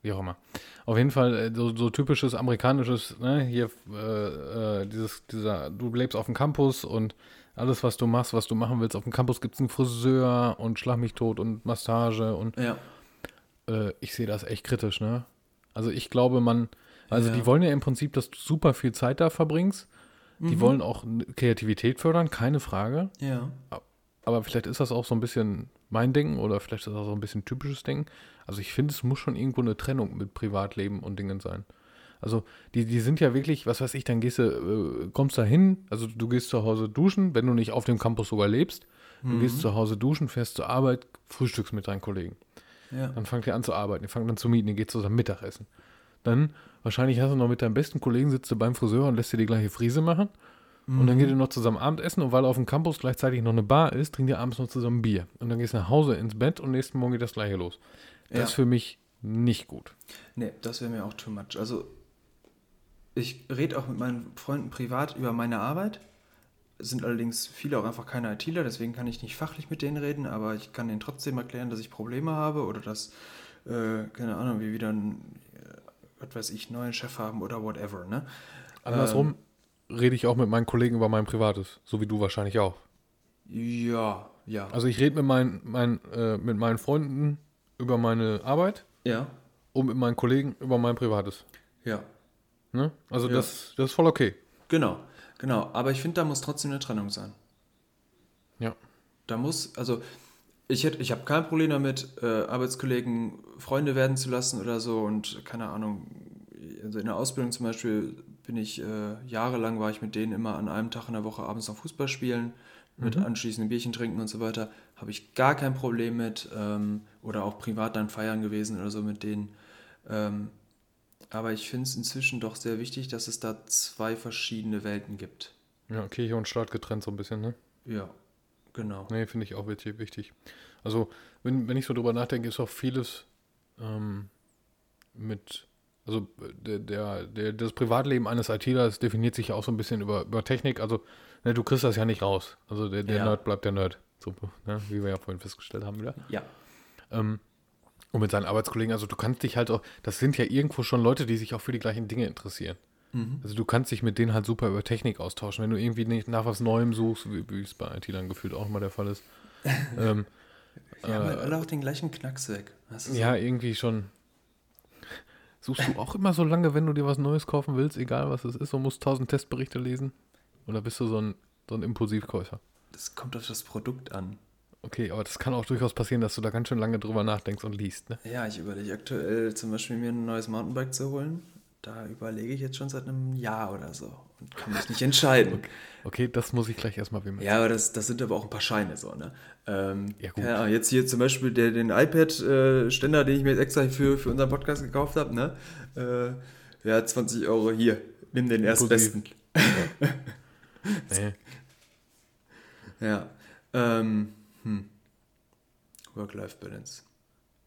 Wie auch immer. Auf jeden Fall äh, so, so typisches amerikanisches, ne, hier äh, äh, dieses, dieser, du lebst auf dem Campus und alles, was du machst, was du machen willst, auf dem Campus gibt es einen Friseur und Schlag mich tot und Massage und Ja. äh, ich sehe das echt kritisch, ne? Also ich glaube, man, also Ja. die wollen ja im Prinzip, dass du super viel Zeit da verbringst. Die Mhm. wollen auch Kreativität fördern, keine Frage. Ja. Aber vielleicht ist das auch so ein bisschen mein Denken oder vielleicht ist das auch so ein bisschen typisches Denken. Also ich finde, es muss schon irgendwo eine Trennung mit Privatleben und Dingen sein. Also die, die sind ja wirklich, was weiß ich, dann gehst du, äh, kommst da hin, also du gehst zu Hause duschen, wenn du nicht auf dem Campus sogar lebst, du Mhm. gehst zu Hause duschen, fährst zur Arbeit, frühstückst mit deinen Kollegen. Ja. Dann fangt ihr an zu arbeiten, ihr fangt an zu mieten, ihr geht zusammen Mittagessen. Dann, wahrscheinlich hast du noch mit deinem besten Kollegen, sitzt du beim Friseur und lässt dir die gleiche Frise machen. Und dann geht ihr noch zusammen Abendessen und weil auf dem Campus gleichzeitig noch eine Bar ist, trinkt ihr abends noch zusammen Bier. Und dann gehst du nach Hause ins Bett und nächsten Morgen geht das gleiche los. Das Ja. ist für mich nicht gut. Nee, das wäre mir auch too much. Also, ich rede auch mit meinen Freunden privat über meine Arbeit. Es sind allerdings viele auch einfach keine ITler, deswegen kann ich nicht fachlich mit denen reden, aber ich kann denen trotzdem erklären, dass ich Probleme habe oder dass, äh, keine Ahnung, wir wieder äh, was weiß ich, neuen Chef haben oder whatever, ne? Andersrum rede ich auch mit meinen Kollegen über mein Privates, so wie du wahrscheinlich auch. Ja, ja. Also ich rede mit meinen, meinen, äh, mit meinen Freunden über meine Arbeit ja, und mit meinen Kollegen über mein Privates. ja. Ne? Also Ja. das, das ist voll okay. Genau, genau. Aber ich finde, da muss trotzdem eine Trennung sein. Ja. Da muss, also ich ich habe kein Problem damit, äh, Arbeitskollegen Freunde werden zu lassen oder so und keine Ahnung. Also in der Ausbildung zum Beispiel bin ich äh, jahrelang war ich mit denen immer an einem Tag in der Woche abends noch Fußball spielen, mit anschließend ein Bierchen trinken und so weiter. Habe ich gar kein Problem mit ähm, oder auch privat dann feiern gewesen oder so mit denen. Ähm, aber ich finde es inzwischen doch sehr wichtig, dass es da zwei verschiedene Welten gibt. Ja, Kirche und Staat getrennt so ein bisschen, ne? Ja, genau. Nee, finde ich auch wirklich wichtig. Also, wenn, wenn ich so drüber nachdenke, ist auch vieles ähm, mit, also der, der, der, das Privatleben eines ITlers definiert sich ja auch so ein bisschen über, über Technik. Also, ne, du kriegst das ja nicht raus. Also, der, der Ja. Nerd bleibt der Nerd. So, ne, wie wir ja vorhin festgestellt haben wieder. Ja, Ähm, und mit seinen Arbeitskollegen, also du kannst dich halt auch, das sind ja irgendwo schon Leute, die sich auch für die gleichen Dinge interessieren. Also du kannst dich mit denen halt super über Technik austauschen. Wenn du irgendwie nicht nach was Neuem suchst, wie, wie es bei IT dann gefühlt auch immer der Fall ist. *laughs* ähm, wir haben halt alle auch den gleichen Knacks weg. Du so? ja, irgendwie schon. Suchst du auch immer so lange, wenn du dir was Neues kaufen willst, egal was es ist, und musst tausend Testberichte lesen? Oder bist du so ein, so ein Impulsivkäufer? Das kommt auf das Produkt an. Okay, aber das kann auch durchaus passieren, dass du da ganz schön lange drüber nachdenkst und liest, ne? Ja, ich überlege aktuell zum Beispiel mir ein neues Mountainbike zu holen. Da überlege ich jetzt schon seit einem Jahr oder so und kann mich nicht entscheiden. *laughs* Okay, das muss ich gleich erstmal wem Ja, aber das, das sind aber auch ein paar Scheine so, ne? Ähm, Ja, gut. Ahnung, jetzt hier zum Beispiel der, den iPad-Ständer, den ich mir jetzt extra für, für unseren Podcast gekauft habe, ne? Äh, ja, 20 Euro hier. Nimm den erstbesten. *laughs* Nee. Ja. Ähm, hm. Work-Life-Balance.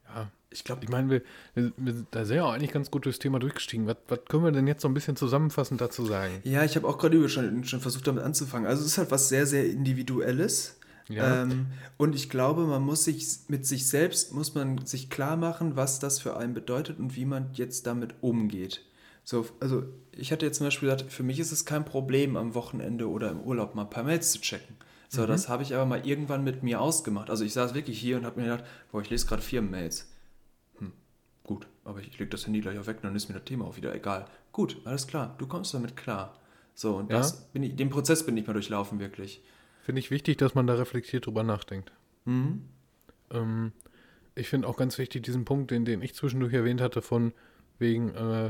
Ja, Ich glaube, Ich meine, wir, wir, wir sind da sehr auch eigentlich ganz gut durchs Thema durchgestiegen. Was, was können wir denn jetzt so ein bisschen zusammenfassend dazu sagen? Ja, ich habe auch gerade schon, schon versucht, damit anzufangen. Also es ist halt was sehr, sehr Individuelles. Ja. Ähm, und ich glaube, man muss sich mit sich selbst, muss man sich klar machen, was das für einen bedeutet und wie man jetzt damit umgeht. So, also ich hatte jetzt zum Beispiel gesagt, für mich ist es kein Problem, am Wochenende oder im Urlaub mal ein paar Mails zu checken. So, das habe ich aber mal irgendwann mit mir ausgemacht. Also ich saß wirklich hier und habe mir gedacht, boah, ich lese gerade vier Mails. Aber ich lege das Handy gleich auch weg, dann ist mir das Thema auch wieder egal. Gut, alles klar, du kommst damit klar. So, und Ja. das bin ich, den Prozess bin ich mal durchlaufen, wirklich. Finde ich wichtig, dass man da reflektiert drüber nachdenkt. Mhm. Ähm, ich finde auch ganz wichtig diesen Punkt, den, den ich zwischendurch erwähnt hatte, von wegen, äh,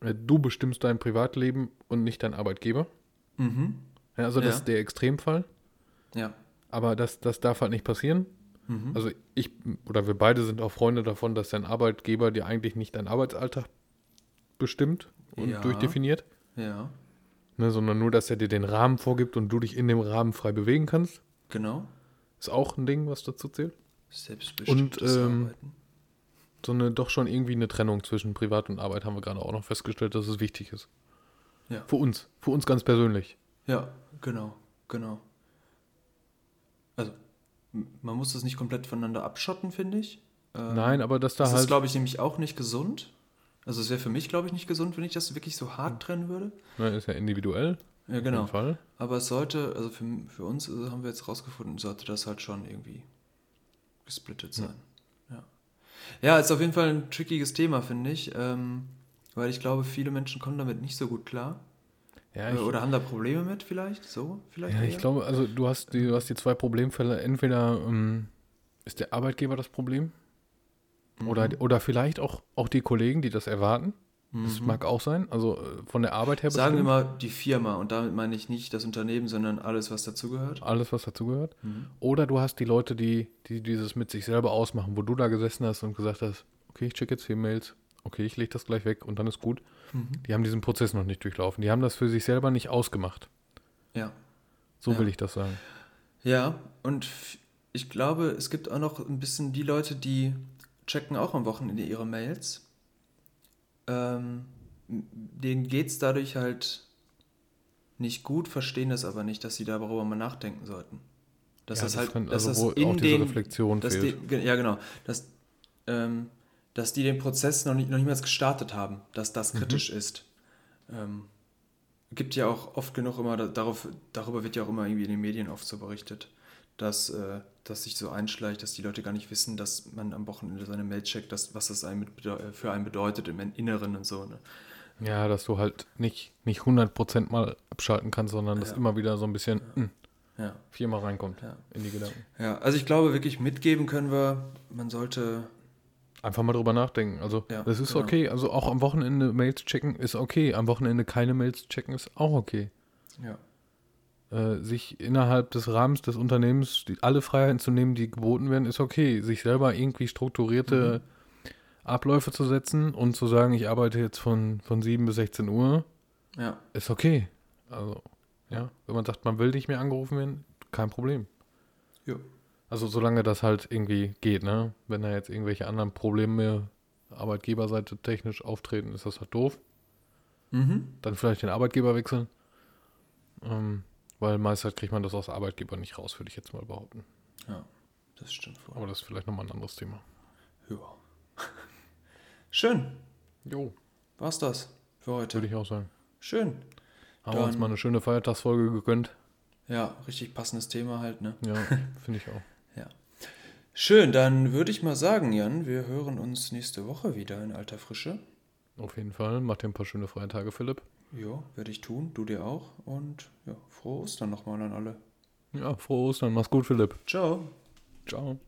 äh, du bestimmst dein Privatleben und nicht dein Arbeitgeber. Mhm. Ja, also das Ja. ist der Extremfall. Ja. Aber das, das darf halt nicht passieren. Mhm. Also ich oder wir beide sind auch Freunde davon, dass dein Arbeitgeber dir eigentlich nicht deinen Arbeitsalltag bestimmt und Ja. durchdefiniert, Ja, ne, sondern nur, dass er dir den Rahmen vorgibt und du dich in dem Rahmen frei bewegen kannst. genau. Ist auch ein Ding, was dazu zählt. Selbstbestimmtes ähm, Arbeiten. So eine doch schon irgendwie eine Trennung zwischen Privat und Arbeit haben wir gerade auch noch festgestellt, dass es wichtig ist. Ja. Für uns, für uns ganz persönlich. Ja, genau, genau. Also, man muss das nicht komplett voneinander abschotten, finde ich. Ähm, Nein, aber dass da Das ist, halt glaube ich, nämlich auch nicht gesund. Also es wäre für mich, glaube ich, nicht gesund, wenn ich das wirklich so hart trennen würde. ne, ist ja individuell. Ja, genau. Fall. Aber es sollte, also für, für uns äh, haben wir jetzt rausgefunden, sollte das halt schon irgendwie gesplittet sein. Ja. Ja, ist auf jeden Fall ein trickiges Thema, finde ich. Ähm, weil ich glaube, viele Menschen kommen damit nicht so gut klar. Ja, Äh, ich, Oder haben da Probleme mit vielleicht? So, vielleicht? ja, ich eher? glaube, also du hast die, du hast die zwei Problemfälle. Entweder ähm, ist der Arbeitgeber das Problem oder, oder vielleicht auch, auch die Kollegen, die das erwarten. Das mag auch sein. Also äh, von der Arbeit her Mhm. Sagen wir mal die Firma und damit meine ich nicht das Unternehmen, sondern alles, was dazugehört. Alles, was dazugehört. Mhm. Oder du hast die Leute, die, die dieses mit sich selber ausmachen, wo du da gesessen hast und gesagt hast, okay, ich check jetzt vier Mails, okay, ich lege das gleich weg und dann ist gut. Mhm. Die haben diesen Prozess noch nicht durchlaufen. Die haben das für sich selber nicht ausgemacht. Ja. So Ja. will ich das sagen. Ja, und ich glaube, es gibt auch noch ein bisschen die Leute, die checken auch am Wochenende ihre Mails. Ähm, denen geht es dadurch halt nicht gut, verstehen das aber nicht, dass sie darüber mal nachdenken sollten. Dass Ja, das, das halt, kann- dass also das wo in auch diese den, Reflexion dass fehlt. Ge- ja, genau. Dass, ähm, dass die den Prozess noch nicht, noch niemals gestartet haben, dass das Mhm. kritisch ist. Ähm, gibt ja auch oft genug immer, da- darauf, darüber wird ja auch immer irgendwie in den Medien oft so berichtet, dass, äh, dass sich so einschleicht, dass die Leute gar nicht wissen, dass man am Wochenende seine Mail checkt, dass, was das einem äh, für einen bedeutet im Inneren und so. Ne? Ja, dass du halt nicht, nicht 100% mal abschalten kannst, sondern dass Ja. immer wieder so ein bisschen hm, Ja. viermal reinkommt Ja. in die Gedanken. ja, also ich glaube wirklich mitgeben können wir, man sollte, Einfach mal drüber nachdenken. Also, Ja, das ist genau. okay. Also, auch am Wochenende Mails checken ist okay. Am Wochenende keine Mails checken ist auch okay. ja, Äh, sich innerhalb des Rahmens des Unternehmens die, alle Freiheiten zu nehmen, die geboten werden, ist okay. Sich selber irgendwie strukturierte Abläufe zu setzen und zu sagen, ich arbeite jetzt von, von 7 bis 16 Uhr, ja, ist okay. Also, ja, wenn man sagt, man will nicht mehr angerufen werden, kein Problem. ja. Also solange das halt irgendwie geht, ne? Wenn da jetzt irgendwelche anderen Probleme Arbeitgeberseite technisch auftreten, ist das halt doof. Mhm. Dann vielleicht den Arbeitgeber wechseln. Ähm, weil meist halt kriegt man das aus Arbeitgeber nicht raus, würde ich jetzt mal behaupten. Ja, das stimmt wohl. Aber das ist vielleicht nochmal ein anderes Thema. Ja. *laughs* Schön, Jo, war's das für heute. würde ich auch sagen. Schön. Haben wir uns Dann- mal eine schöne Feiertagsfolge gegönnt. Ja, richtig passendes Thema halt, ne? Ja, *laughs* finde ich auch. Schön, dann würde ich mal sagen, Jan, wir hören uns nächste Woche wieder in alter Frische. Auf jeden Fall. Macht dir ein paar schöne Feiertage, Philipp. Ja, werde ich tun, du dir auch. Und ja, frohe Ostern nochmal an alle. Ja, frohe Ostern. Mach's gut, Philipp. Ciao. Ciao.